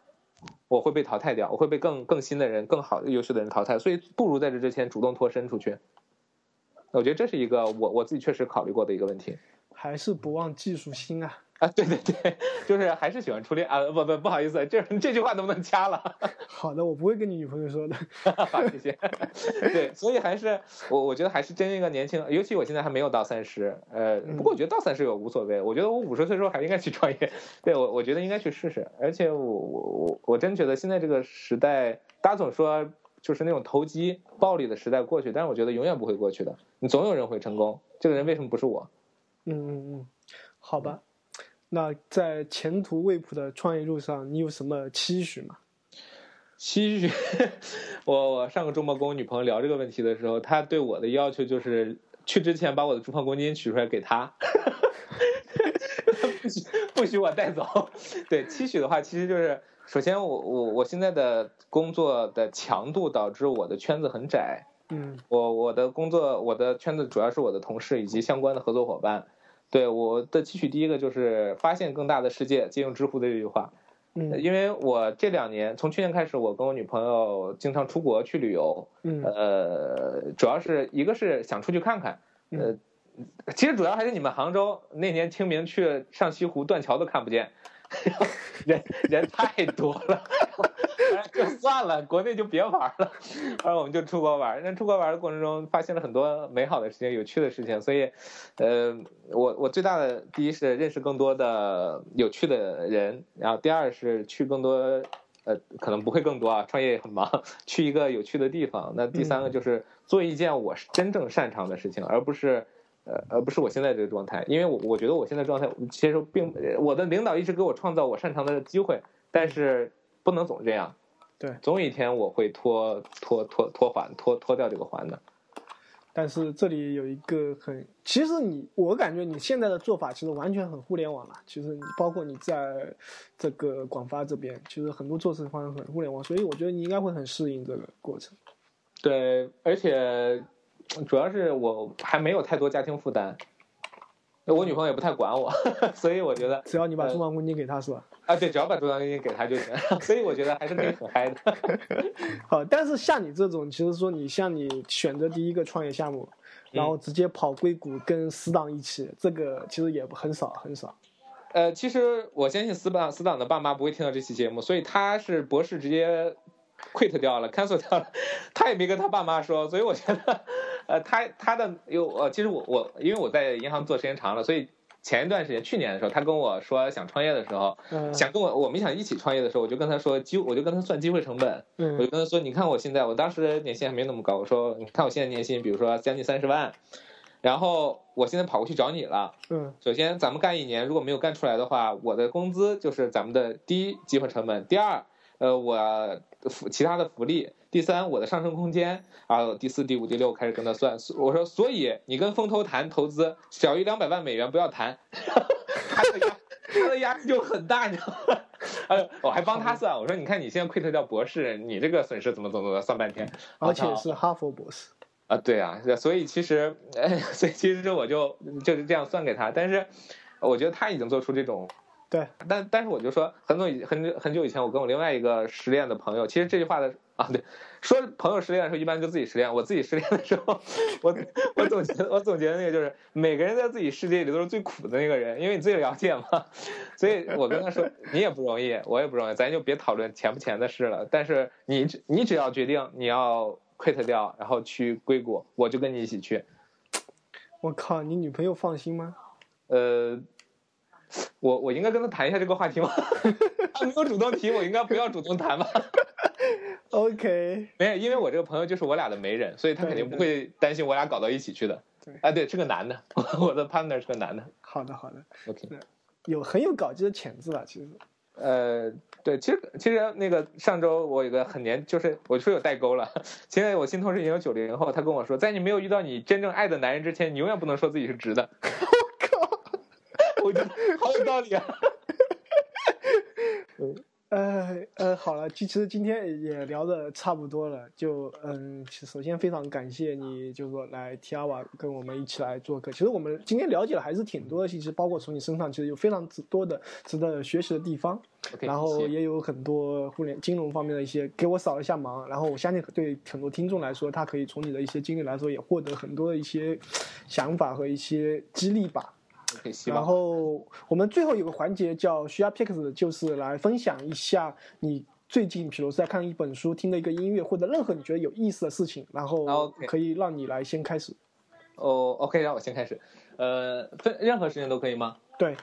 我会被淘汰掉，我会被更更新的人、更好优秀的人淘汰。所以，不如在这之前主动脱身出去。我觉得这是一个我我自己确实考虑过的一个问题。还是不忘技术心啊！啊，对对对，<laughs> 就是还是喜欢初恋啊，不不不好意思，这这句话能不能掐了？<laughs> 好的，我不会跟你女朋友说的。<laughs> 好，谢谢。对，所以还是我我觉得还是真一个年轻，尤其我现在还没有到三十，呃，不过我觉得到三十也无所谓。我觉得我五十岁时候还应该去创业，对我我觉得应该去试试。而且我我我我真觉得现在这个时代，大家总说就是那种投机暴利的时代过去，但是我觉得永远不会过去的，你总有人会成功。这个人为什么不是我？嗯嗯嗯，好吧。那在前途未卜的创业路上，你有什么期许吗？期许，<laughs> 我我上个周末跟我女朋友聊这个问题的时候，她对我的要求就是去之前把我的住房公积金取出来给她，<laughs> 不许不许我带走。对，期许的话，其实就是首先我我我现在的工作的强度导致我的圈子很窄。嗯，我我的工作我的圈子主要是我的同事以及相关的合作伙伴。对我的期许，第一个就是发现更大的世界，借用知乎的这句话。嗯，因为我这两年，从去年开始，我跟我女朋友经常出国去旅游。嗯，呃，主要是一个是想出去看看。呃，其实主要还是你们杭州那年清明去上西湖，断桥都看不见。<laughs> 人人太多了，就算了，国内就别玩了，然后我们就出国玩。那出国玩的过程中，发现了很多美好的事情、有趣的事情。所以，呃，我我最大的第一是认识更多的有趣的人，然后第二是去更多，呃，可能不会更多啊，创业也很忙，去一个有趣的地方。那第三个就是做一件我是真正擅长的事情，而不是。呃，而不是我现在这个状态，因为我我觉得我现在状态其实并我的领导一直给我创造我擅长的机会，但是不能总这样，对，总有一天我会脱脱脱脱环脱脱掉这个环的。但是这里有一个很，其实你我感觉你现在的做法其实完全很互联网了，其实你包括你在这个广发这边，其实很多做事方式很互联网，所以我觉得你应该会很适应这个过程。对，而且。主要是我还没有太多家庭负担，我女朋友也不太管我，<laughs> 所以我觉得只要你把住房公积金给她是吧？啊，对，只要把住房公积金给她就行，<laughs> 所以我觉得还是可以很嗨的。<laughs> 好，但是像你这种，其实说你像你选择第一个创业项目，然后直接跑硅谷跟死党一起，这个其实也很少很少。呃，其实我相信死党死党的爸妈不会听到这期节目，所以他是博士直接 quit 掉了，cancel 掉了，<laughs> 他也没跟他爸妈说，所以我觉得。呃，他他的有呃，其实我我因为我在银行做时间长了，所以前一段时间去年的时候，他跟我说想创业的时候，想跟我我们想一起创业的时候，我就跟他说机，我就跟他算机会成本，我就跟他说，你看我现在，我当时年薪还没那么高，我说你看我现在年薪，比如说将近三十万，然后我现在跑过去找你了，嗯，首先咱们干一年，如果没有干出来的话，我的工资就是咱们的第一机会成本，第二，呃，我福其他的福利。第三，我的上升空间啊，第四、第五、第六开始跟他算。我说，所以你跟风投谈投资小于两百万美元不要谈，<laughs> 他的压他的压力就很大，你知道吗？哎，我还帮他算。我说，你看你现在 quit 掉博士，你这个损失怎么怎么怎么算半天，而且是哈佛博士啊，对啊，所以其实，哎，<laughs> 所以其实我就就是这样算给他。但是，我觉得他已经做出这种。对，但但是我就说，很久以很久很久以前，我跟我另外一个失恋的朋友，其实这句话的啊，对，说朋友失恋的时候，一般就自己失恋。我自己失恋的时候，我我总结我总结的那个就是，每个人在自己世界里都是最苦的那个人，因为你自己了解嘛。所以我跟他说，你也不容易，我也不容易，咱就别讨论钱不钱的事了。但是你你只要决定你要 quit 掉，然后去硅谷，我就跟你一起去。我靠，你女朋友放心吗？呃。我我应该跟他谈一下这个话题吗？<laughs> 他没有主动提，我应该不要主动谈吧？OK，没有，因为我这个朋友就是我俩的媒人，所以他肯定不会担心我俩搞到一起去的。对，啊，对，是个男的，<laughs> 我的 partner 是个男的。好的，好的，OK，有很有搞基的潜质啊，其实。呃，对，其实其实那个上周我有个很年，就是我说有代沟了。<laughs> 现在我新同事已经有九零后，他跟我说，在你没有遇到你真正爱的男人之前，你永远不能说自己是直的。我觉得 <laughs> 好有道理啊！<laughs> 嗯，呃呃，好了，其实今天也聊的差不多了，就嗯，首先非常感谢你，就是说来 T R 瓦跟我们一起来做客。其实我们今天了解了还是挺多的信息，包括从你身上其实有非常多的值得学习的地方，然后也有很多互联金融方面的一些给我扫了一下盲。然后我相信对很多听众来说，他可以从你的一些经历来说，也获得很多的一些想法和一些激励吧。OK，希望。然后我们最后有个环节叫需要 picks，就是来分享一下你最近，比如是在看一本书、听的一个音乐，或者任何你觉得有意思的事情，然后可以让你来先开始。哦，OK，让我先开始。呃，分任何时间都可以吗？对，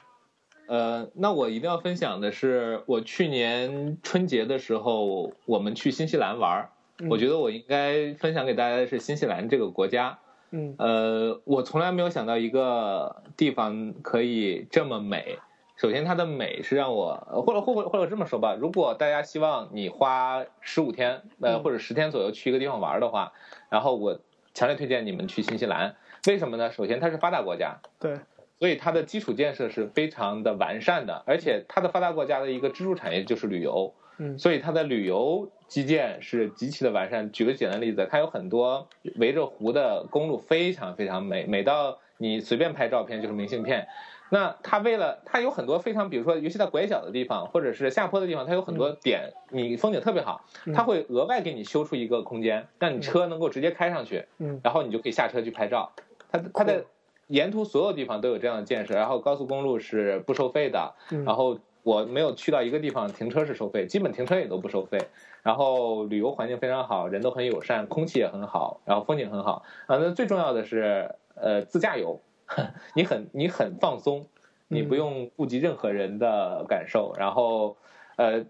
呃，那我一定要分享的是，我去年春节的时候，我们去新西兰玩我觉得我应该分享给大家的是新西兰这个国家。嗯呃，我从来没有想到一个地方可以这么美。首先，它的美是让我，呃或者或者或者这么说吧，如果大家希望你花十五天，呃，嗯或者十天左右去一个地方玩的话，然后我强烈推荐你们去新西兰。为什么呢？首先，它是发达国家，对，所以它的基础建设是非常的完善的，而且它的发达国家的一个支柱产业就是旅游，嗯所以它的旅游基建是极其的完善。举个简单的例子，它有很多围着湖的公路，非常非常美，美到你随便拍照片就是明信片。那它为了它有很多非常，比如说，尤其在拐角的地方或者是下坡的地方，它有很多点，你风景特别好，嗯它会额外给你修出一个空间，让你车能够直接开上去，嗯然后你就可以下车去拍照。它它的沿途所有地方都有这样的建设，然后高速公路是不收费的，嗯然后我没有去到一个地方停车是收费，基本停车也都不收费。然后旅游环境非常好，人都很友善，空气也很好，然后风景很好。啊，那最重要的是，呃，自驾游，<laughs> 你很你很放松，你不用顾及任何人的感受。然后，呃，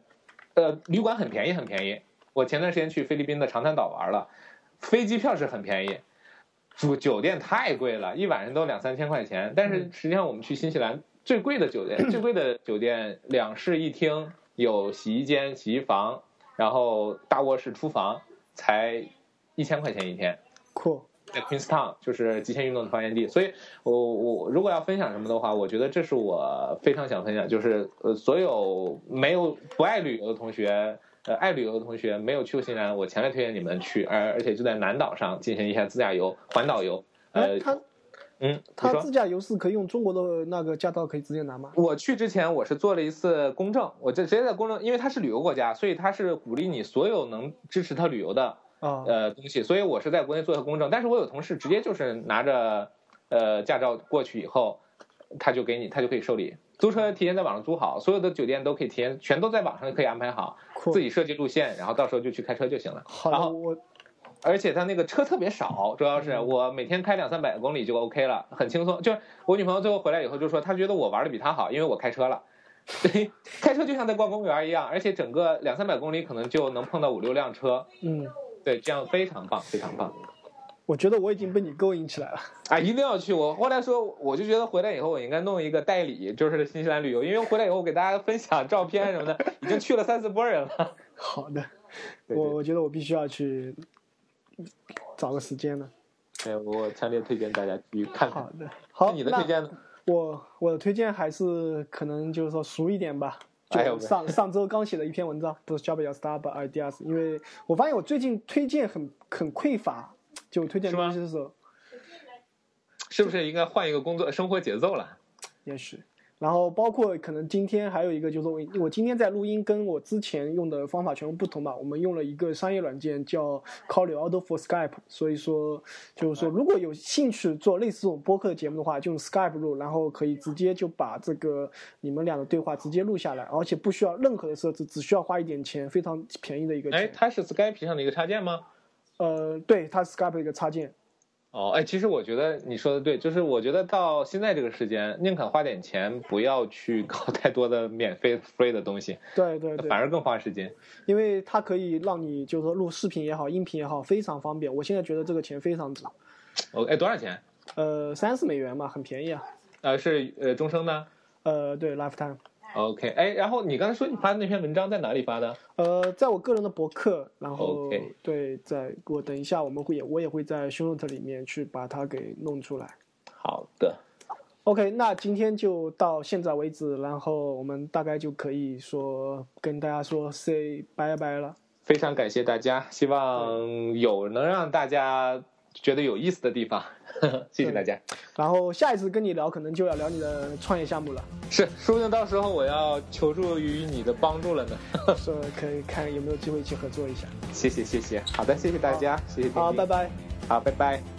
呃，旅馆很便宜，很便宜。我前段时间去菲律宾的长滩岛玩了，飞机票是很便宜，住酒店太贵了，一晚上都两三千块钱。但是实际上我们去新西兰最贵的酒店，<clears throat> 最贵的酒店两室一厅，有洗衣间、洗衣房，然后大卧室、厨房，才一千块钱一天。酷，在 Queenstown 就是极限运动的发源地，所以我我如果要分享什么的话，我觉得这是我非常想分享，就是呃所有没有不爱旅游的同学，呃爱旅游的同学没有去过新西兰，我强烈推荐你们去，而而且就在南岛上进行一下自驾游、环岛游。呃嗯，他自驾游是可以用中国的那个驾照可以直接拿吗？我去之前，我是做了一次公证，我这直接在公证，因为它是旅游国家，所以它是鼓励你所有能支持他旅游的啊，呃东西，所以我是在国内做一个公证，但是我有同事直接就是拿着呃驾照过去以后，他就给你，他就可以受理。租车提前在网上租好，所有的酒店都可以提前，全都在网上可以安排好，自，己设计路线，然后到时候就去开车就行了。好，然后我而且他那个车特别少，主要是嗯我每天开两三百公里就 OK 了，很轻松。就是我女朋友最后回来以后就说，她觉得我玩的比她好，因为我开车了。<laughs> 对，开车就像在逛公园一样，而且整个两三百公里可能就能碰到五六辆车，嗯，对，这样非常棒，非常棒。我觉得我已经被你勾引起来了。啊，一定要去！我后来说，我就觉得回来以后我应该弄一个代理，就是新西兰旅游，因为回来以后我给大家分享照片什么的，已经去了三四波人了。<laughs> 好的，我我觉得我必须要去找个时间呢。哎，我强烈推荐大家去看看。好的，好，你的推荐呢？我我的推荐还是可能就是说熟一点吧。就上上周刚写的一篇文章，不是 Job 叫 Startup Ideas，因为我发现我最近推荐很很匮乏，就推荐东西的时候，是不是应该换一个工作生活节奏了？也许。然后包括可能今天还有一个就是我我今天在录音，跟我之前用的方法全部不同吧。我们用了一个商业软件叫 Call Auto for Skype，所以说就是说如果有兴趣做类似这种播客节目的话，就用 Skype 录，然后可以直接就把这个你们俩的对话直接录下来，而且不需要任何的设置，只需要花一点钱，非常便宜的一个哎，它是 Skype 上的一个插件吗？呃，对，它是 Skype 的一个插件。哦，哎，其实我觉得你说的对，就是我觉得到现在这个时间，宁肯花点钱，不要去搞太多的免费 free 的东西，对对对反，而更花时间。因为它可以让你就是说录视频也好，音频也好，非常方便。我现在觉得这个钱非常值。哦，哎，多少钱？呃，三四美元嘛，很便宜啊。呃，是呃终生的。呃，对，lifetime。OK，哎，然后你刚才说你发的那篇文章在哪里发的？呃，在我个人的博客，然后对，在我等一下我们会也我也会在 show note 里面去把它给弄出来。好的，OK，那今天就到现在为止，然后我们大概就可以说跟大家说 say 拜拜了。非常感谢大家，希望有能让大家觉得有意思的地方，<laughs> 谢谢大家。然后下一次跟你聊，可能就要聊你的创业项目了，是，说不定到时候我要求助于你的帮助了呢。<laughs> 说可以看有没有机会一起合作一下。谢谢谢谢，好的，谢谢大家，谢谢好，拜拜。好，拜拜。